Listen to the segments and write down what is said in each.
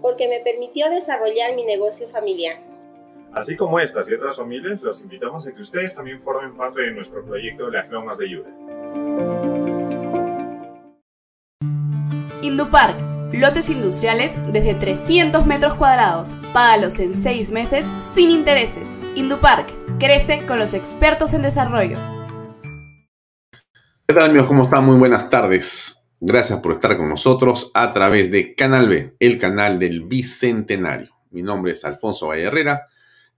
porque me permitió desarrollar mi negocio familiar. Así como estas y otras familias, los invitamos a que ustedes también formen parte de nuestro proyecto Las Lomas de Yura. Indupark, lotes industriales desde 300 metros cuadrados. Págalos en 6 meses sin intereses. Indupark, crece con los expertos en desarrollo. ¿Qué tal amigos? ¿Cómo están? Muy buenas tardes. Gracias por estar con nosotros a través de Canal B, el canal del Bicentenario. Mi nombre es Alfonso Valle Herrera.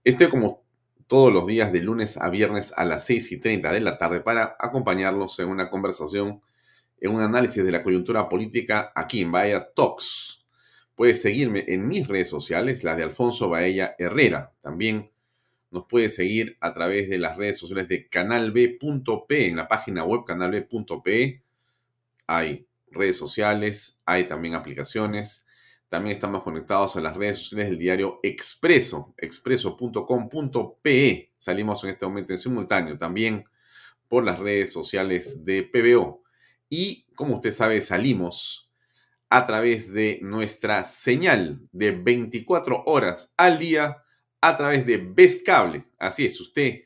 Estoy como todos los días de lunes a viernes a las 6 y 30 de la tarde para acompañarlos en una conversación, en un análisis de la coyuntura política aquí en Bahía Talks. Puedes seguirme en mis redes sociales, las de Alfonso Baella Herrera. También nos puedes seguir a través de las redes sociales de canalb.p, en la página web canalb.p. Hay redes sociales, hay también aplicaciones. También estamos conectados a las redes sociales del diario Expreso, expreso.com.pe. Salimos en este momento en simultáneo también por las redes sociales de PBO. Y como usted sabe, salimos a través de nuestra señal de 24 horas al día a través de Best Cable. Así es, usted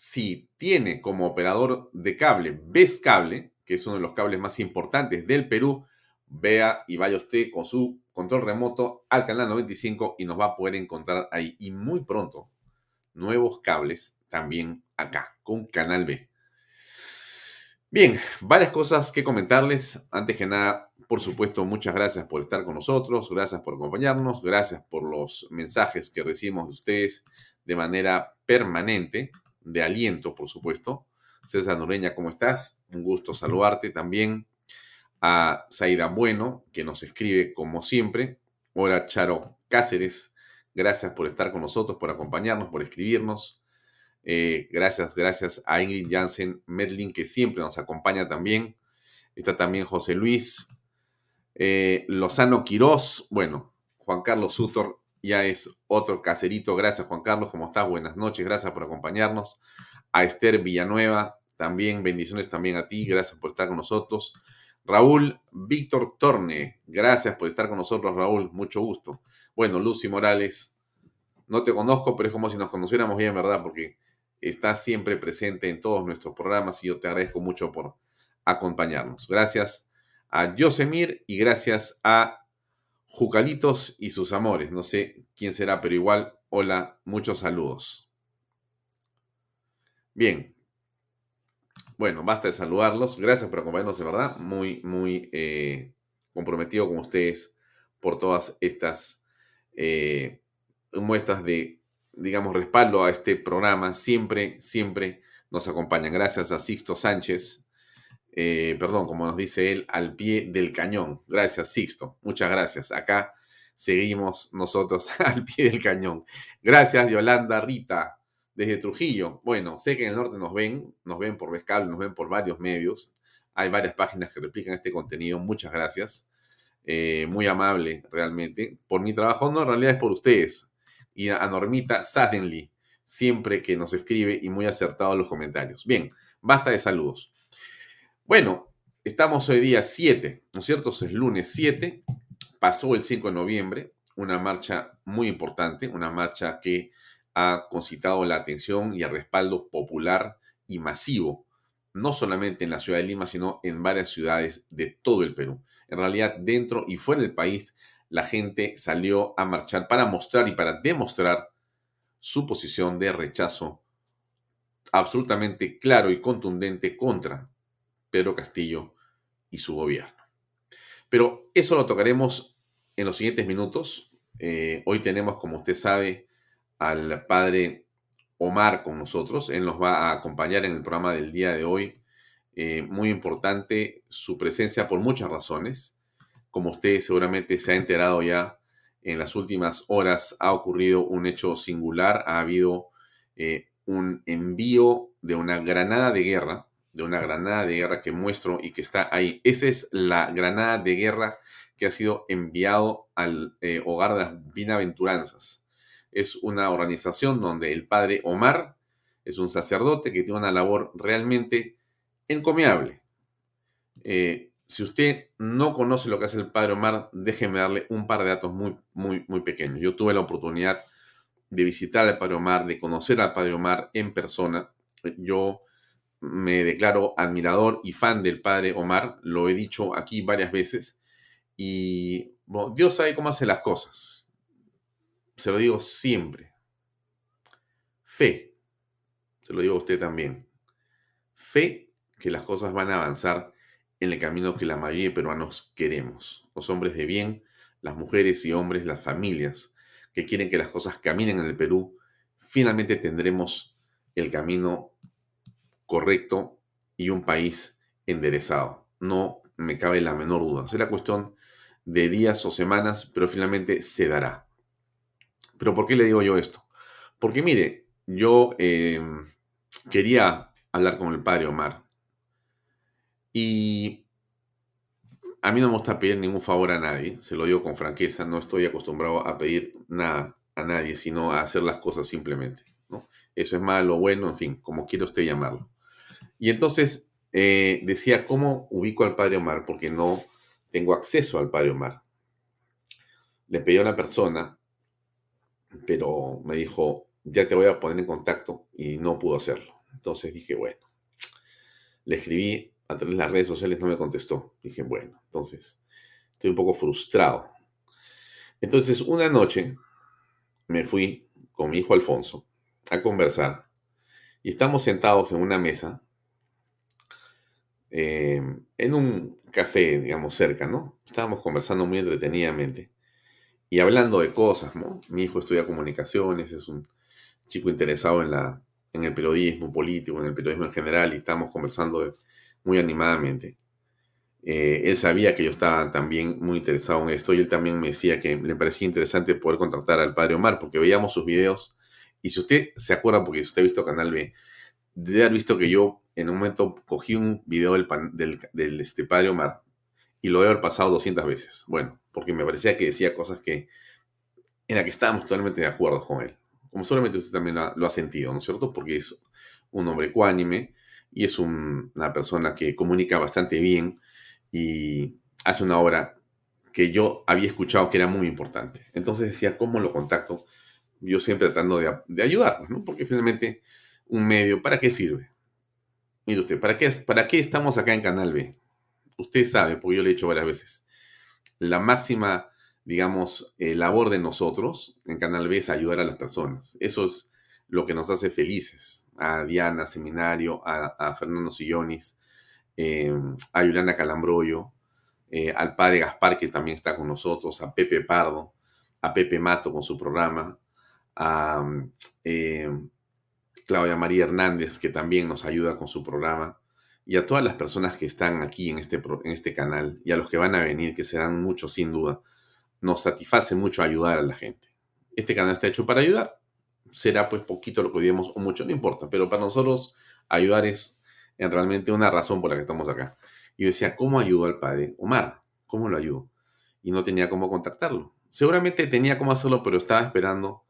si tiene como operador de cable Best Cable, que es uno de los cables más importantes del Perú, vea y vaya usted con su control remoto al canal 95 y nos va a poder encontrar ahí. Y muy pronto, nuevos cables también acá, con Canal B. Bien, varias cosas que comentarles. Antes que nada, por supuesto, muchas gracias por estar con nosotros, gracias por acompañarnos, gracias por los mensajes que recibimos de ustedes de manera permanente, de aliento, por supuesto. César Noreña, ¿cómo estás? Un gusto saludarte también. A Zaida Bueno, que nos escribe como siempre. Hola, Charo Cáceres. Gracias por estar con nosotros, por acompañarnos, por escribirnos. Eh, gracias, gracias a Ingrid Jansen Medlin, que siempre nos acompaña también. Está también José Luis. Eh, Lozano Quirós. Bueno, Juan Carlos Sutor ya es otro caserito. Gracias, Juan Carlos. ¿Cómo estás? Buenas noches. Gracias por acompañarnos. A Esther Villanueva, también bendiciones también a ti, gracias por estar con nosotros. Raúl Víctor Torne, gracias por estar con nosotros, Raúl, mucho gusto. Bueno, Lucy Morales, no te conozco, pero es como si nos conociéramos bien, ¿verdad? Porque está siempre presente en todos nuestros programas y yo te agradezco mucho por acompañarnos. Gracias a Yosemir y gracias a Jucalitos y sus amores. No sé quién será, pero igual, hola, muchos saludos. Bien. Bueno, basta de saludarlos. Gracias por acompañarnos, de verdad. Muy, muy eh, comprometido con ustedes por todas estas eh, muestras de, digamos, respaldo a este programa. Siempre, siempre nos acompañan. Gracias a Sixto Sánchez, eh, perdón, como nos dice él, al pie del cañón. Gracias, Sixto. Muchas gracias. Acá seguimos nosotros al pie del cañón. Gracias, Yolanda Rita, desde Trujillo. Bueno, sé que en el norte nos ven, nos ven por Vescable, nos ven por varios medios. Hay varias páginas que replican este contenido. Muchas gracias. Eh, muy amable, realmente. Por mi trabajo, no, en realidad es por ustedes. Y a Normita Suddenly, siempre que nos escribe y muy acertado los comentarios. Bien, basta de saludos. Bueno, estamos hoy día 7, ¿no es cierto? Es lunes 7, pasó el 5 de noviembre, una marcha muy importante, una marcha que ha concitado la atención y el respaldo popular y masivo, no solamente en la ciudad de Lima, sino en varias ciudades de todo el Perú. En realidad, dentro y fuera del país, la gente salió a marchar para mostrar y para demostrar su posición de rechazo absolutamente claro y contundente contra Pedro Castillo y su gobierno. Pero eso lo tocaremos en los siguientes minutos. Eh, hoy tenemos, como usted sabe, al padre Omar con nosotros. Él nos va a acompañar en el programa del día de hoy. Eh, muy importante su presencia por muchas razones. Como usted seguramente se ha enterado ya, en las últimas horas ha ocurrido un hecho singular. Ha habido eh, un envío de una granada de guerra de una granada de guerra que muestro y que está ahí. Esa es la granada de guerra que ha sido enviado al eh, hogar de las bienaventuranzas. Es una organización donde el padre Omar es un sacerdote que tiene una labor realmente encomiable. Eh, si usted no conoce lo que hace el padre Omar, déjeme darle un par de datos muy, muy, muy pequeños. Yo tuve la oportunidad de visitar al padre Omar, de conocer al padre Omar en persona. Yo me declaro admirador y fan del padre Omar, lo he dicho aquí varias veces, y Dios sabe cómo hace las cosas. Se lo digo siempre. Fe, se lo digo a usted también. Fe que las cosas van a avanzar en el camino que la mayoría de peruanos queremos. Los hombres de bien, las mujeres y hombres, las familias que quieren que las cosas caminen en el Perú, finalmente tendremos el camino correcto y un país enderezado. No me cabe la menor duda. Será cuestión de días o semanas, pero finalmente se dará. ¿Pero por qué le digo yo esto? Porque mire, yo em, quería hablar con el padre Omar y a mí no me gusta pedir ningún favor a nadie, se lo digo con franqueza, no estoy acostumbrado a pedir nada a nadie, sino a hacer las cosas simplemente. ¿no? Eso es malo, bueno, en fin, como quiera usted llamarlo. Y entonces eh, decía, ¿cómo ubico al padre Omar? Porque no tengo acceso al padre Omar. Le pedí a una persona, pero me dijo, ya te voy a poner en contacto y no pudo hacerlo. Entonces dije, bueno, le escribí a través de las redes sociales, no me contestó. Dije, bueno, entonces estoy un poco frustrado. Entonces, una noche me fui con mi hijo Alfonso a conversar y estamos sentados en una mesa eh, en un café, digamos, cerca, ¿no? Estábamos conversando muy entretenidamente y hablando de cosas, ¿no? Mi hijo estudia comunicaciones, es un chico interesado en, la, en el periodismo político, en el periodismo en general, y estábamos conversando muy animadamente. Eh, él sabía que yo estaba también muy interesado en esto y él también me decía que le parecía interesante poder contratar al padre Omar porque veíamos sus videos y si usted se acuerda, porque si usted ha visto Canal B, debe haber visto que yo en un momento cogí un video del, del, este, padre Omar y lo he haber pasado 200 veces. Bueno, porque me parecía que decía cosas que en las que estábamos totalmente de acuerdo con él. Como solamente usted también lo ha, sentido, ¿no es cierto? Porque es un hombre ecuánime y es una persona que comunica bastante bien y hace una obra que yo había escuchado que era muy importante. Entonces decía, ¿cómo lo contacto? Yo siempre tratando de, de ayudarlo, ¿no? Porque finalmente un medio, ¿para qué sirve? Mire usted, ¿para qué, ¿para qué estamos acá en Canal B? Usted sabe, porque yo le he dicho varias veces. La máxima, digamos, eh, labor de nosotros en Canal B es ayudar a las personas. Eso es lo que nos hace felices. A Diana Seminario, a, Fernando Sillonis, eh, a Juliana Calambroyo, eh, al padre Gaspar, que también está con nosotros, a Pepe Pardo, a Pepe Mato con su programa, a Claudia María Hernández, que también nos ayuda con su programa, y a todas las personas que están aquí en este, en este canal, y a los que van a venir, que serán muchos sin duda, nos satisface mucho ayudar a la gente. Este canal está hecho para ayudar. Será pues poquito lo que digamos o mucho, no importa, pero para nosotros ayudar es en realmente una razón por la que estamos acá. Y yo decía, ¿cómo ayudo al padre Omar? ¿Cómo lo ayudo? Y no tenía cómo contactarlo. Seguramente tenía cómo hacerlo, pero estaba esperando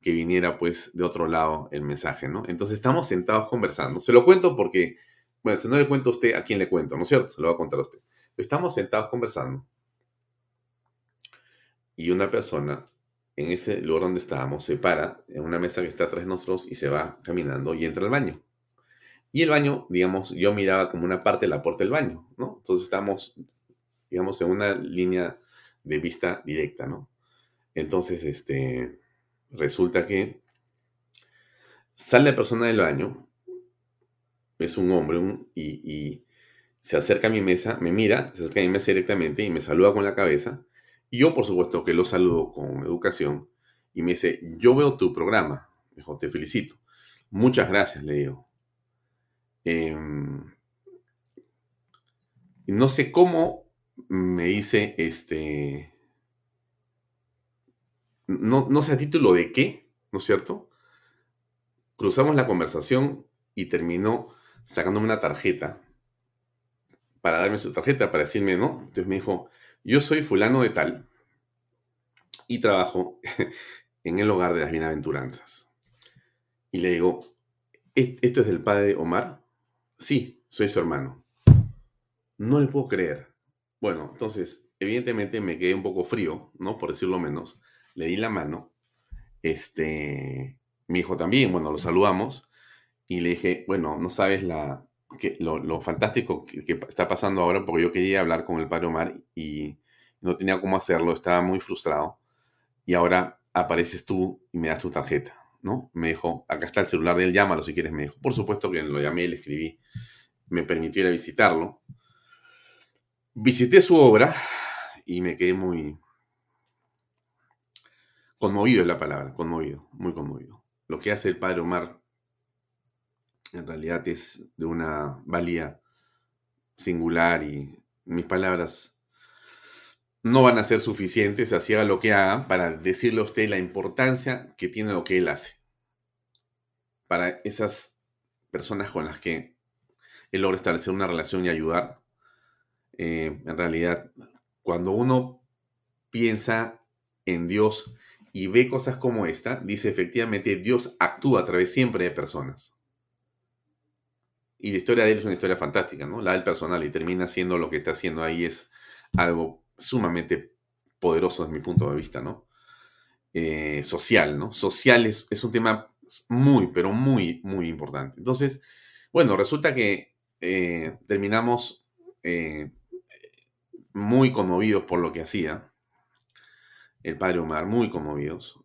que viniera pues de otro lado el mensaje, ¿no? Entonces estamos sentados conversando. Se lo cuento porque, bueno, si no le cuento a usted, ¿a quién le cuento? ¿No es cierto? Se lo va a contar a usted. Estamos sentados conversando y una persona en ese lugar donde estábamos se para en una mesa que está atrás de nosotros y se va caminando y entra al baño. Y el baño, digamos, yo miraba como una parte de la puerta del baño, ¿no? Entonces estamos, digamos, en una línea de vista directa, ¿no? Entonces, este, resulta que sale la persona del baño, es un hombre y, se acerca a mi mesa, me mira, se acerca a mi mesa directamente y me saluda con la cabeza. Y yo, por supuesto, que lo saludo con educación y me dice, yo veo tu programa. Dijo, te felicito. Muchas gracias, le digo. Em, no sé cómo me dice este no, sé a título de qué, ¿no es cierto? Cruzamos la conversación y terminó sacándome una tarjeta para darme su tarjeta, para decirme, ¿no? Entonces me dijo, yo soy fulano de tal y trabajo en el hogar de las bienaventuranzas. Y le digo, ¿esto es del padre Omar? Sí, soy su hermano. No le puedo creer. Bueno, entonces, evidentemente me quedé un poco frío, ¿no? Por decirlo menos le di la mano. Este, mi hijo también, bueno, lo saludamos y le dije, bueno, no sabes la, que, lo, fantástico que, está pasando ahora porque yo quería hablar con el padre Omar y no tenía cómo hacerlo, estaba muy frustrado y ahora apareces tú y me das tu tarjeta, ¿no? Me dijo, acá está el celular de él, llámalo si quieres, me dijo. Por supuesto que lo llamé le escribí, me permitió ir a visitarlo. Visité su obra y me quedé muy, Conmovido es la palabra, conmovido, muy conmovido. Lo que hace el padre Omar en realidad es de una valía singular y mis palabras no van a ser suficientes, así haga lo que haga, para decirle a usted la importancia que tiene lo que él hace. Para esas personas con las que él logra establecer una relación y ayudar, eh, en realidad, cuando uno piensa en Dios y ve cosas como esta, dice efectivamente Dios actúa a través siempre de personas. Y la historia de él es una historia fantástica, ¿no? La del personal y termina siendo lo que está haciendo ahí es algo sumamente poderoso desde mi punto de vista, ¿no? Eh, social, ¿no? Social es, un tema muy, pero muy, muy importante. Entonces, bueno, resulta que eh, terminamos eh, muy conmovidos por lo que hacía el padre Omar, muy conmovidos.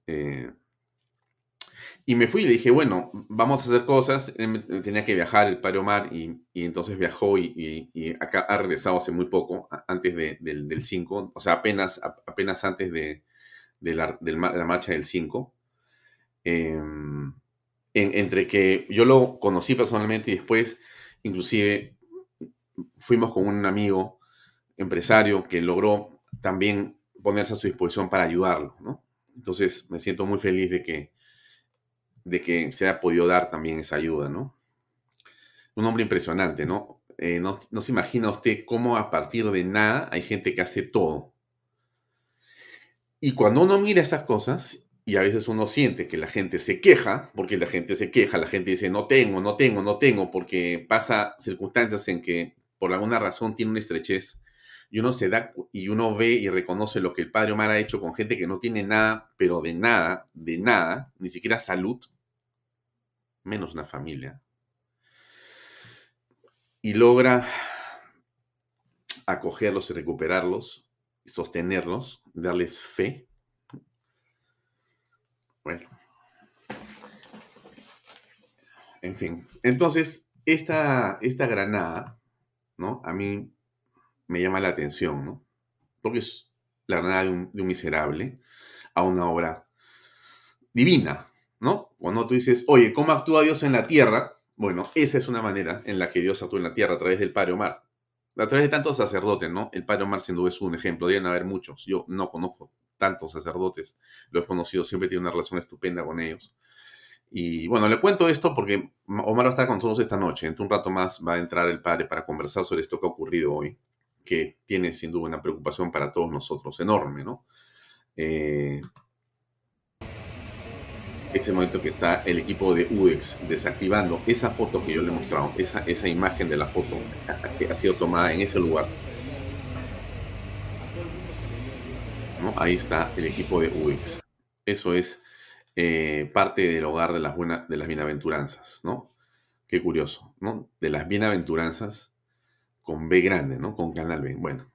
Y me fui y dije, bueno, vamos a hacer cosas. Tenía que viajar el padre Omar y, entonces viajó y, acá ha regresado hace muy poco, antes del, 5, o sea, apenas, apenas antes de, la, marcha del 5. Em, entre que yo lo conocí personalmente y después, inclusive, fuimos con un amigo empresario que logró también ponerse a su disposición para ayudarlo, ¿no? Entonces me siento muy feliz de que, de que se haya podido dar también esa ayuda, ¿no? Un hombre impresionante, ¿no? Eh, no, no se imagina usted cómo a partir de nada hay gente que hace todo. Y cuando uno mira esas cosas, y a veces uno siente que la gente se queja, porque la gente se queja, la gente dice, no tengo, no tengo, no tengo, porque pasa circunstancias en que por alguna razón tiene una estrechez y uno se da y uno ve y reconoce lo que el padre Omar ha hecho con gente que no tiene nada, pero de nada, de nada, ni siquiera salud. Menos una familia, y logra acogerlos y recuperarlos, sostenerlos, darles fe. Bueno. En fin. Entonces, esta, esta granada, ¿no? A mí me llama la atención, ¿no? Porque es la granada de un, de un miserable a una obra divina, ¿no? Cuando tú dices, oye, ¿cómo actúa Dios en la tierra? Bueno, esa es una manera en la que Dios actúa en la tierra a través del Padre Omar. A través de tantos sacerdotes, ¿no? El Padre Omar sin duda es un ejemplo, deben haber muchos. Yo no conozco tantos sacerdotes, lo he conocido, siempre tiene una relación estupenda con ellos. Y bueno, le cuento esto porque Omar va a estar con nosotros esta noche. En un rato más va a entrar el padre para conversar sobre esto que ha ocurrido hoy, que tiene sin duda una preocupación para todos nosotros, enorme, ¿no? Eh, ese momento que está el equipo de UX desactivando esa foto que yo le he mostrado, esa, esa imagen de la foto que ha sido tomada en ese lugar. ¿No? Ahí está el equipo de UX. Eso es eh, parte del hogar de las, buenas, de las bienaventuranzas, ¿no? Qué curioso, ¿no? De las bienaventuranzas con B grande, ¿no? Con canal B. Bueno,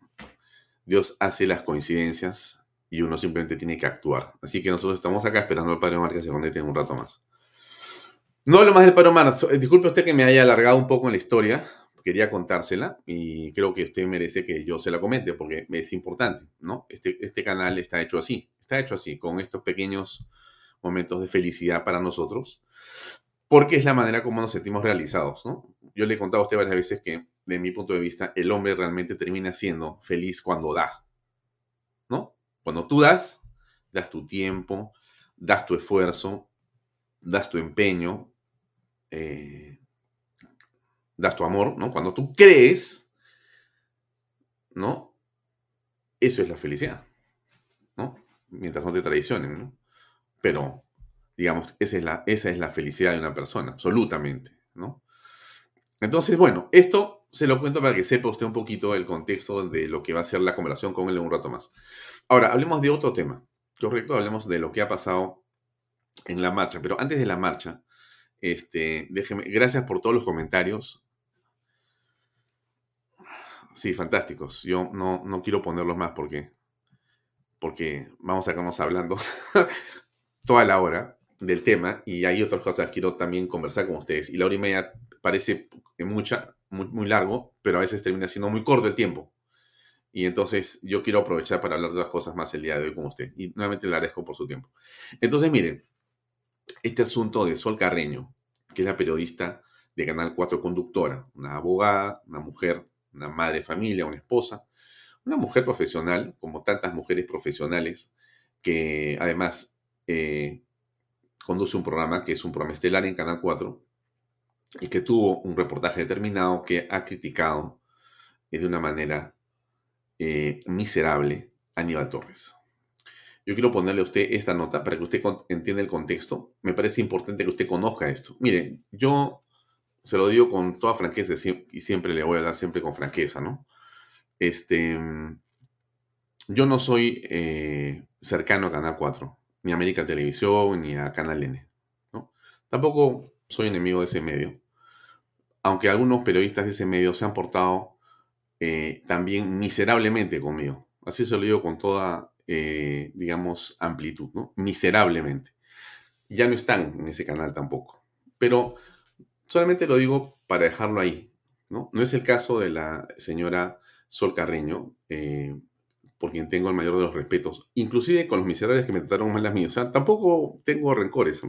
Dios hace las coincidencias y uno simplemente tiene que actuar. Así que nosotros estamos acá esperando al Padre Omar que se conecte en un rato más. No hablo más del Padre Omar. Disculpe usted que me haya alargado un poco en la historia. Quería contársela y creo que usted merece que yo se la comente porque es importante, ¿no? Este, este canal está hecho así. Está hecho así, con estos pequeños momentos de felicidad para nosotros, porque es la manera como nos sentimos realizados, ¿no? Yo le he contado a usted varias veces que, de mi punto de vista, el hombre realmente termina siendo feliz cuando da. Cuando tú das, das tu tiempo, das tu esfuerzo, das tu empeño, eh, das tu amor, ¿no? Cuando tú crees, ¿no? Eso es la felicidad, ¿no? Mientras no te traicionen, ¿no? Pero, digamos, esa es la, esa es la felicidad de una persona, absolutamente, ¿no? Entonces, bueno, esto se lo cuento para que sepa usted un poquito el contexto de lo que va a ser la conversación con él en un rato más. Ahora, hablemos de otro tema, ¿correcto? Hablemos de lo que ha pasado en la marcha. Pero antes de la marcha, este, déjeme, gracias por todos los comentarios. Sí, fantásticos. Yo no, no quiero ponerlos más porque, porque vamos a quedarnos hablando toda la hora del tema y hay otras cosas que quiero también conversar con ustedes. Y la hora y media parece mucha, muy, muy largo, pero a veces termina siendo muy corto el tiempo. Y entonces yo quiero aprovechar para hablar de las cosas más el día de hoy con usted. Y nuevamente le agradezco por su tiempo. Entonces, miren, este asunto de Sol Carreño, que es la periodista de Canal 4 Conductora, una abogada, una mujer, una madre de familia, una esposa, una mujer profesional, como tantas mujeres profesionales, que además eh, conduce un programa que es un programa estelar en Canal 4 y que tuvo un reportaje determinado que ha criticado de una manera eh, miserable a Aníbal Torres. Yo quiero ponerle a usted esta nota para que usted entienda el contexto. Me parece importante que usted conozca esto. Miren, yo se lo digo con toda franqueza y siempre le voy a dar siempre con franqueza, ¿no? Este, yo no soy eh, cercano a Canal 4 ni a América Televisión, ni a Canal N. ¿no? Tampoco soy enemigo de ese medio, aunque algunos periodistas de ese medio se han portado eh, también miserablemente conmigo. Así se lo digo con toda, eh, digamos, amplitud, ¿no? Miserablemente. Ya no están en ese canal tampoco. Pero solamente lo digo para dejarlo ahí, ¿no? No es el caso de la señora Sol Carreño, eh, por quien tengo el mayor de los respetos, inclusive con los miserables que me trataron mal las mías. O sea, tampoco tengo rencores.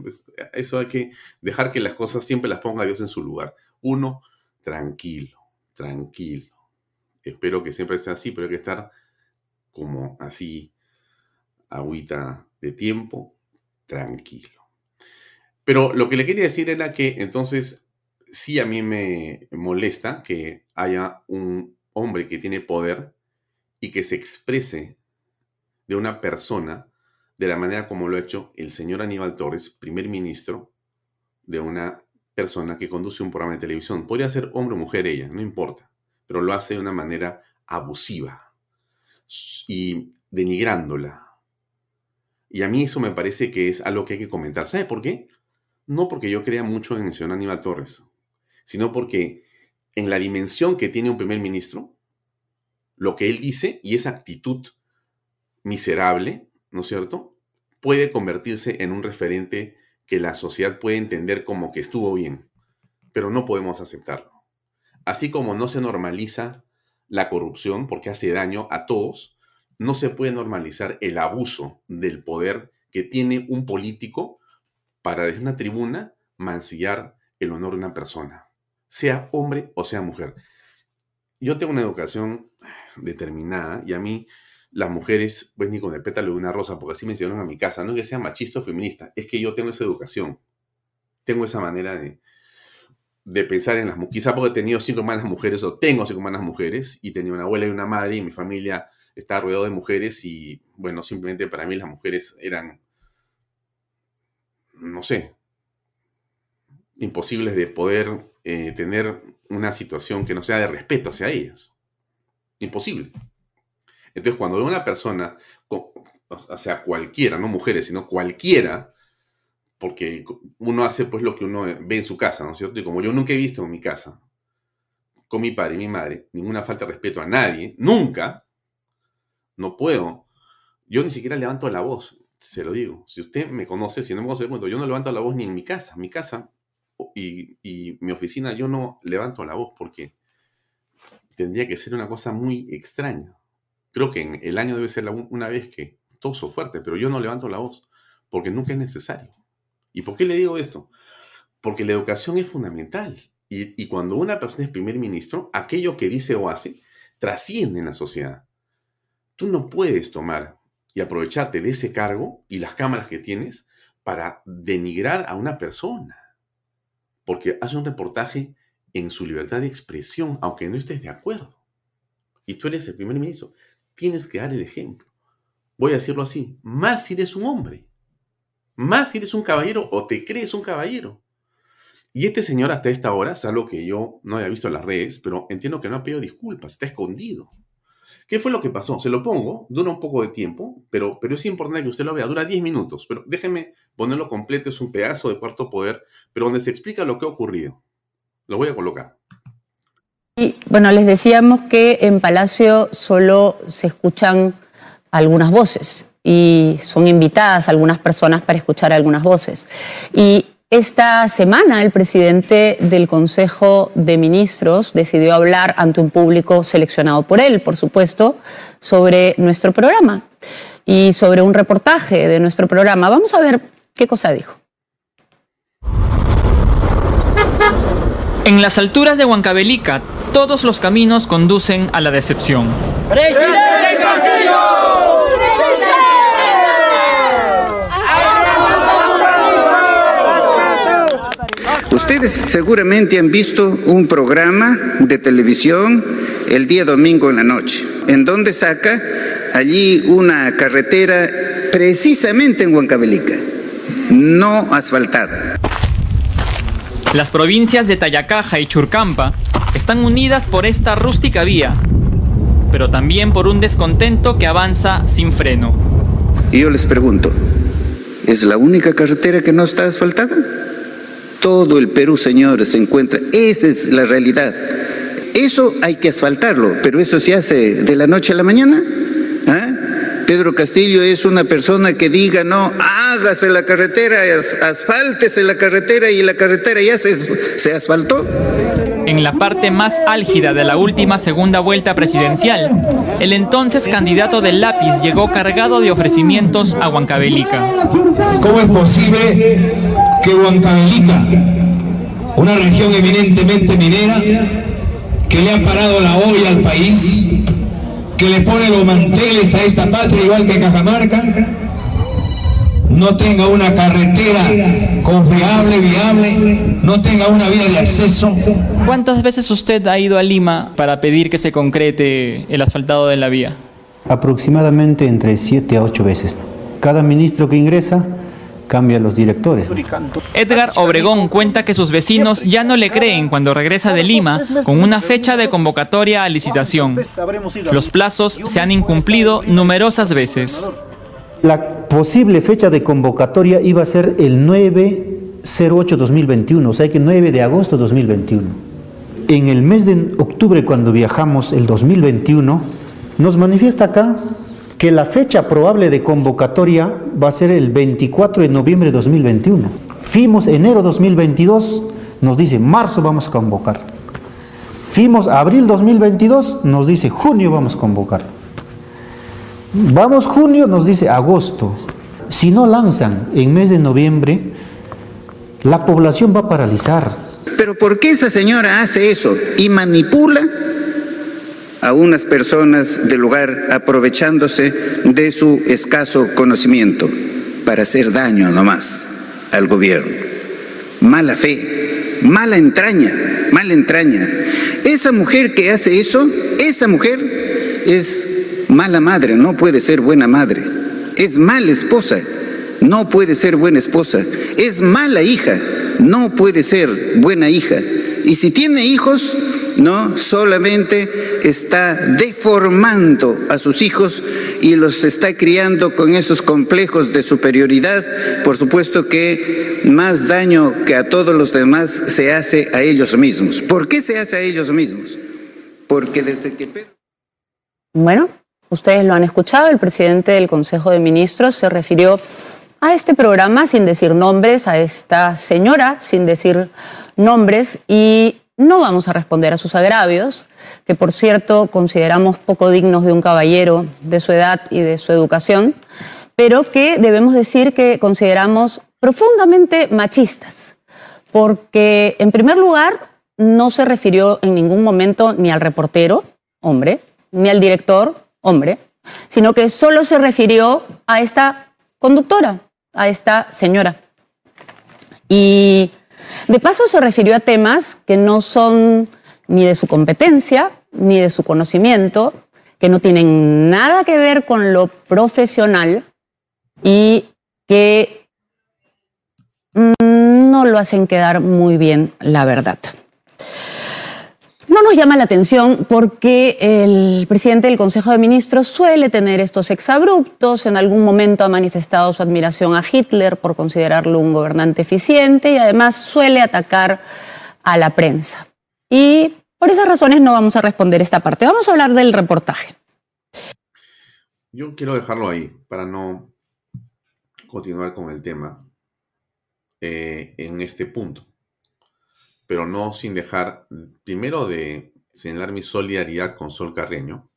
Eso hay que dejar que las cosas siempre las ponga Dios en su lugar. Uno, tranquilo, tranquilo. Espero que siempre sea así, pero hay que estar como así, agüita de tiempo, tranquilo. Pero lo que le quería decir era que entonces sí a mí me molesta que haya un hombre que tiene poder y que se exprese de una persona de la manera como lo ha hecho el señor Aníbal Torres, primer ministro de una persona que conduce un programa de televisión. Podría ser hombre o mujer ella, no importa, pero lo hace de una manera abusiva y denigrándola. Y a mí eso me parece que es algo que hay que comentar. ¿Sabe por qué? no porque yo crea mucho en el señor Aníbal Torres, sino porque en la dimensión que tiene un primer ministro, lo que él dice y esa actitud miserable, ¿no es cierto?, puede convertirse en un referente que la sociedad puede entender como que estuvo bien, pero no podemos aceptarlo. Así como no se normaliza la corrupción porque hace daño a todos, no se puede normalizar el abuso del poder que tiene un político para desde una tribuna mancillar el honor de una persona, sea hombre o sea mujer. Yo tengo una educación determinada y a mí las mujeres, pues ni con el pétalo de una rosa, porque así me enseñaron a mi casa, no que sea machista o feminista, es que yo tengo esa educación, tengo esa manera de, de pensar en las mujeres, quizá porque he tenido cinco hermanas mujeres o tengo cinco hermanas mujeres y tenía una abuela y una madre y mi familia está rodeado de mujeres y bueno, simplemente para mí las mujeres eran, no sé, imposibles de poder eh, tener una situación que no sea de respeto hacia ellas. Imposible. Entonces, cuando veo una persona, o sea, cualquiera, no mujeres, sino cualquiera, porque uno hace pues lo que uno ve en su casa, ¿no es cierto? Y como yo nunca he visto en mi casa, con mi padre y mi madre, ninguna falta de respeto a nadie, nunca, no puedo. Yo ni siquiera levanto la voz, se lo digo. Si usted me conoce, si no me conoce, yo no levanto la voz ni en mi casa. Mi casa y, y mi oficina, yo no levanto la voz porque tendría que ser una cosa muy extraña. Creo que en el año debe ser una vez que toso fuerte, pero yo no levanto la voz porque nunca es necesario. ¿Y por qué le digo esto? Porque la educación es fundamental. Y, y, cuando una persona es primer ministro, aquello que dice o hace trasciende en la sociedad. Tú no puedes tomar y aprovecharte de ese cargo y las cámaras que tienes para denigrar a una persona. Porque hace un reportaje en su libertad de expresión, aunque no estés de acuerdo. Y tú eres el primer ministro tienes que dar el ejemplo. Voy a decirlo así, más si eres un hombre, más si eres un caballero o te crees un caballero. Y este señor hasta esta hora, salvo que yo no haya visto en las redes, pero entiendo que no ha pedido disculpas, está escondido. ¿Qué fue lo que pasó? Se lo pongo, dura un poco de tiempo, pero, pero es importante que usted lo vea, dura 10 minutos, pero déjeme ponerlo completo, es un pedazo de cuarto poder, pero donde se explica lo que ha ocurrido. Lo voy a colocar. Y bueno, les decíamos que en Palacio solo se escuchan algunas voces y son invitadas algunas personas para escuchar algunas voces. Y esta semana el presidente del Consejo de Ministros decidió hablar ante un público seleccionado por él, por supuesto, sobre nuestro programa y sobre un reportaje de nuestro programa. Vamos a ver qué cosa dijo. En las alturas de Huancavelica, todos los caminos conducen a la decepción. ¡Presidente Castillo! Ustedes seguramente han visto un programa de televisión el día domingo en la noche, en donde saca allí una carretera precisamente en Huancavelica, no asfaltada. Las provincias de Tayacaja y Churcampa están unidas por esta rústica vía, pero también por un descontento que avanza sin freno. Y yo les pregunto, ¿es la única carretera que no está asfaltada? Todo el Perú, señores, se encuentra. Esa es la realidad. Eso hay que asfaltarlo, pero eso se hace de la noche a la mañana. ¿Ah? Pedro Castillo es una persona que diga, no, hágase la carretera, asfáltese la carretera y la carretera ya se, se asfaltó. En la parte más álgida de la última segunda vuelta presidencial, el entonces candidato del lápiz llegó cargado de ofrecimientos a Huancavelica. ¿Cómo es posible que Huancavelica, una región eminentemente minera, que le ha parado la olla al país, que le pone los manteles a esta patria igual que Cajamarca, no tenga una carretera confiable, viable, no tenga una vía de acceso. ¿Cuántas veces usted ha ido a Lima para pedir que se concrete el asfaltado de la vía? Aproximadamente entre 7 a 8 veces. Cada ministro que ingresa cambia los directores. Edgar Obregón cuenta que sus vecinos ya no le creen cuando regresa de Lima con una fecha de convocatoria a licitación. Los plazos se han incumplido numerosas veces. La posible fecha de convocatoria iba a ser el 9 08-2021, o sea que 9 de agosto 2021. En el mes de octubre, cuando viajamos el 2021, nos manifiesta acá que la fecha probable de convocatoria va a ser el 24 de noviembre de 2021. Fuimos enero 2022, nos dice marzo vamos a convocar. Fuimos abril 2022, nos dice junio vamos a convocar. Vamos junio, nos dice agosto. Si no lanzan en mes de noviembre, la población va a paralizar. Pero ¿por qué esa señora hace eso y manipula a unas personas del lugar aprovechándose de su escaso conocimiento para hacer daño nomás al gobierno? Mala fe, mala entraña, mala entraña. Esa mujer que hace eso, esa mujer es mala madre, no puede ser buena madre. Es mala esposa, no puede ser buena esposa. Es mala hija, no puede ser buena hija. Y si tiene hijos, no solamente está deformando a sus hijos y los está criando con esos complejos de superioridad, por supuesto que más daño que a todos los demás se hace a ellos mismos. ¿Por qué se hace a ellos mismos? Porque desde que... Bueno, ustedes lo han escuchado, el presidente del Consejo de Ministros se refirió a este programa sin decir nombres, a esta señora sin decir nombres y no vamos a responder a sus agravios, que por cierto consideramos poco dignos de un caballero de su edad y de su educación, pero que debemos decir que consideramos profundamente machistas, porque en primer lugar no se refirió en ningún momento ni al reportero, hombre, ni al director, hombre, sino que solo se refirió a esta conductora, a esta señora. Y de paso se refirió a temas que no son ni de su competencia, ni de su conocimiento, que no tienen nada que ver con lo profesional y que mm, no lo hacen quedar muy bien, la verdad. No nos llama la atención porque el presidente del Consejo de Ministros suele tener estos exabruptos, en algún momento ha manifestado su admiración a Hitler por considerarlo un gobernante eficiente y además suele atacar a la prensa. Y por esas razones no vamos a responder esta parte, vamos a hablar del reportaje. Yo quiero dejarlo ahí para no continuar con el tema eh, en este punto pero no sin dejar primero de señalar mi solidaridad con Sol Carreño,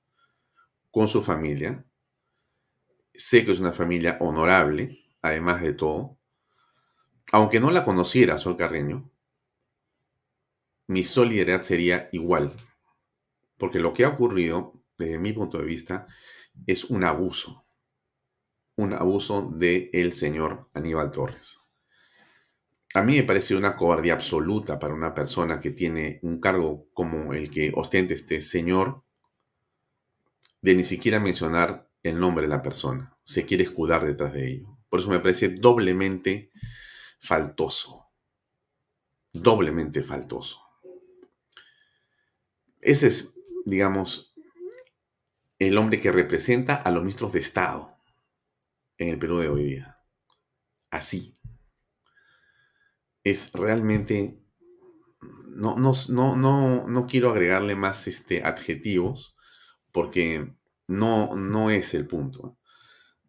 con su familia. Sé que es una familia honorable, además de todo. Aunque no la conociera Sol Carreño, mi solidaridad sería igual, porque lo que ha ocurrido, desde mi punto de vista, es un abuso, un abuso del el señor Aníbal Torres. A mí me parece una cobardía absoluta para una persona que tiene un cargo como el que ostenta este señor de ni siquiera mencionar el nombre de la persona. Se quiere escudar detrás de ello. Por eso me parece doblemente faltoso. Doblemente faltoso. Ese es, digamos, el hombre que representa a los ministros de Estado en el Perú de hoy día. Así es realmente... No, no, no, no, quiero agregarle más este, adjetivos porque no, no es el punto.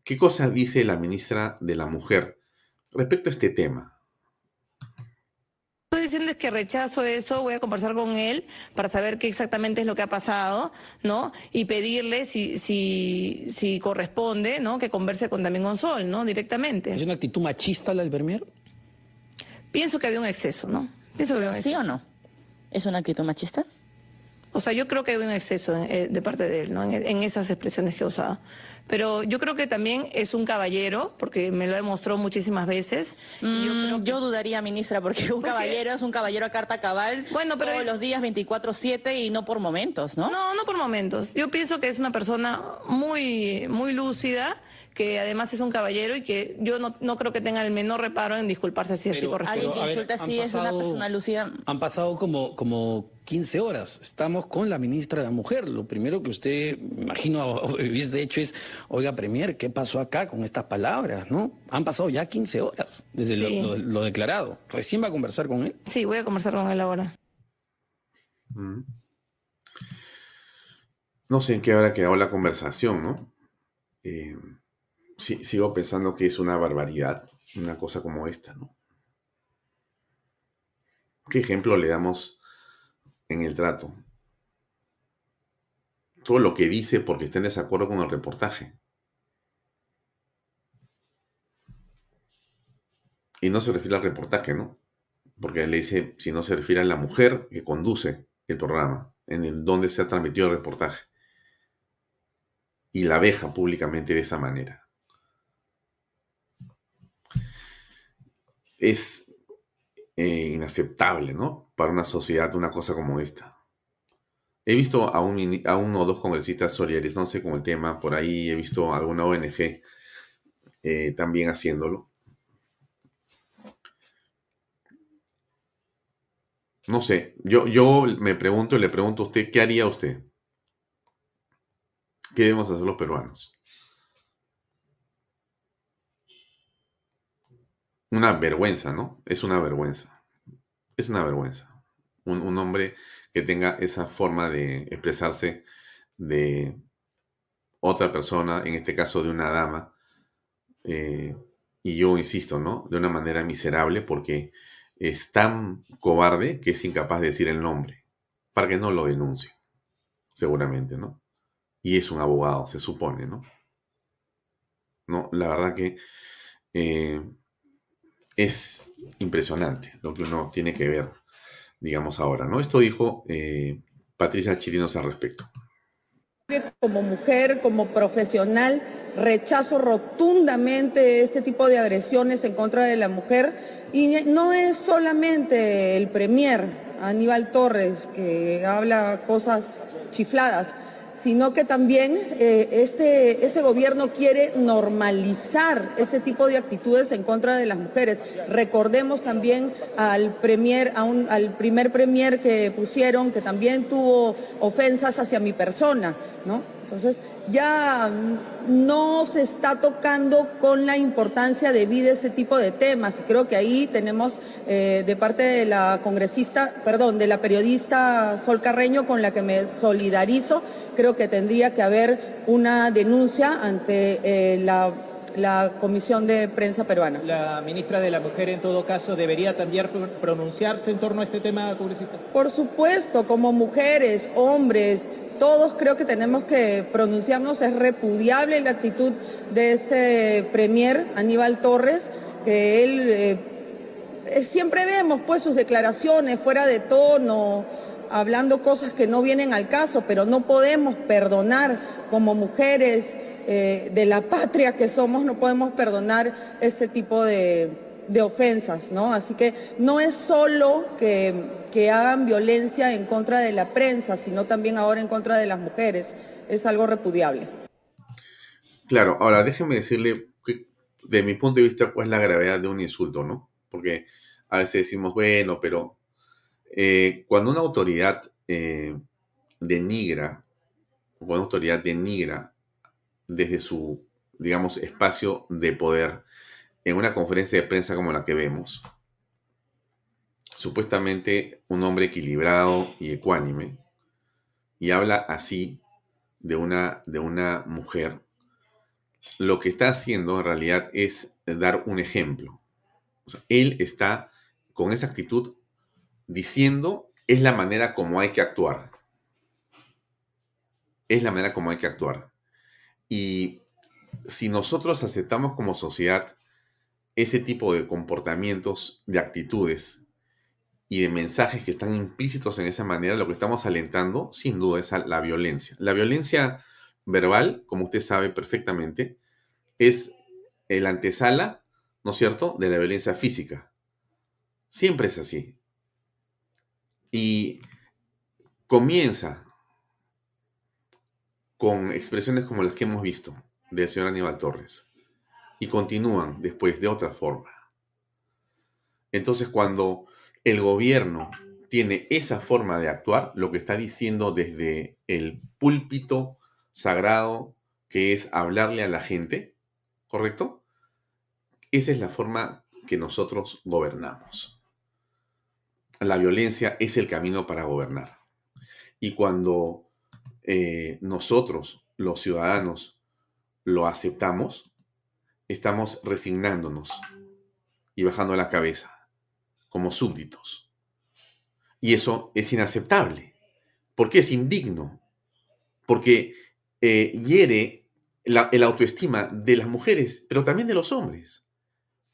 ¿Qué cosa dice la ministra de la Mujer respecto a este tema? Estoy diciéndoles que rechazo eso, voy a conversar con él para saber qué exactamente es lo que ha pasado, ¿no? Y pedirle si, si, si corresponde, ¿no? Que converse con también con Sol, ¿no? Directamente. ¿Es una actitud machista la del Premier? Pienso que había un exceso, ¿no? Pienso que había un ¿Sí o no? ¿Es una actitud machista? O sea, yo creo que había un exceso eh, de parte de él, ¿no? En, esas expresiones que usaba. Pero yo creo que también es un caballero, porque me lo demostró muchísimas veces. Mm, yo, dudaría, ministra, porque un caballero es un caballero a carta cabal bueno, pero todos los días 24-7 y no por momentos, ¿no? No, no por momentos. Yo pienso que es una persona muy, muy lúcida que además es un caballero y que yo no, no creo que tenga el menor reparo en disculparse si así corresponde. Alguien que insulta así es una persona lucida. Han pasado como, como 15 horas. Estamos con la ministra de la Mujer. Lo primero que usted, me imagino, hubiese hecho es, oiga, Premier, ¿qué pasó acá con estas palabras? ¿no? Han pasado ya 15 horas desde Sí. lo, lo- lo declarado. ¿Recién va a conversar con él? Sí, voy a conversar con él ahora. Mm. No sé en qué habrá quedado la conversación, ¿no? Eh, sigo pensando que es una barbaridad, una cosa como esta, ¿no? ¿Qué ejemplo le damos en el trato? Todo lo que dice porque está en desacuerdo con el reportaje. Y no se refiere al reportaje, ¿no? Porque le dice, si no se refiere a la mujer que conduce el programa, en donde se ha transmitido el reportaje. Y la veja públicamente de esa manera. Es eh, inaceptable, ¿no? Para una sociedad una cosa como esta. He visto a, uno o dos congresistas sé con el tema, por ahí he visto a alguna ONG eh, también haciéndolo. No sé, yo, yo me pregunto y le pregunto a usted, ¿qué haría usted? ¿Qué debemos hacer los peruanos? Una vergüenza, ¿no? Es una vergüenza. Es una vergüenza. Un, un hombre que tenga esa forma de expresarse de otra persona, en este caso de una dama, eh, y yo insisto, ¿no? De una manera miserable porque es tan cobarde que es incapaz de decir el nombre para que no lo denuncie, seguramente, ¿no? Y es un abogado, se supone, ¿no? No, la verdad que eh, es impresionante lo que uno tiene que ver, digamos ahora, ¿no? Esto dijo eh, Patricia Chirinos al respecto. Como mujer, como profesional, rechazo rotundamente este tipo de agresiones en contra de la mujer. Y no es solamente el Premier Aníbal Torres que habla cosas chifladas, sino que también eh, este, ese gobierno quiere normalizar ese tipo de actitudes en contra de las mujeres. Recordemos también al premier, a un- al primer premier que pusieron, que también tuvo ofensas hacia mi persona, ¿no? Entonces, ya no se está tocando con la importancia debida ese tipo de temas. Y creo que ahí tenemos eh, de parte de la congresista, perdón, de la periodista Sol Carreño, con la que me solidarizo, creo que tendría que haber una denuncia ante eh, la, la Comisión de Prensa Peruana. La ministra de la Mujer, en todo caso, debería también pr- pronunciarse en torno a este tema, congresista. Por supuesto, como mujeres, hombres, todos creo que tenemos que pronunciarnos. Es repudiable la actitud de este premier Aníbal Torres, que él eh, eh, siempre vemos pues sus declaraciones fuera de tono, hablando cosas que no vienen al caso, pero no podemos perdonar como mujeres eh, de la patria que somos, no podemos perdonar este tipo de, de ofensas, ¿no? Así que no es solo que, que hagan violencia en contra de la prensa, sino también ahora en contra de las mujeres. Es algo repudiable. Claro, ahora déjeme decirle que, de mi punto de vista, cuál es la gravedad de un insulto, ¿no? Porque a veces decimos, bueno, pero eh, cuando una autoridad eh, denigra, cuando una autoridad denigra desde su, digamos, espacio de poder en una conferencia de prensa como la que vemos, supuestamente un hombre equilibrado y ecuánime, y habla así de una, de una mujer, lo que está haciendo en realidad es dar un ejemplo. Él está con esa actitud diciendo es la manera como hay que actuar. Es la manera como hay que actuar. Y si nosotros aceptamos como sociedad ese tipo de comportamientos, de actitudes y de mensajes que están implícitos en esa manera, lo que estamos alentando, sin duda, es a la violencia. La violencia verbal, como usted sabe perfectamente, es el antesala, ¿no es cierto?, de la violencia física. Siempre es así. Y comienza con expresiones como las que hemos visto del señor Aníbal Torres y continúan después de otra forma. Entonces, cuando el gobierno tiene esa forma de actuar, lo que está diciendo desde el púlpito sagrado, que es hablarle a la gente, ¿correcto? Esa es la forma que nosotros gobernamos. La violencia es el camino para gobernar. Y cuando eh, nosotros, los ciudadanos, lo aceptamos, estamos resignándonos y bajando la cabeza como súbditos. Y eso es inaceptable, porque es indigno, porque eh, hiere la, el autoestima de las mujeres, pero también de los hombres.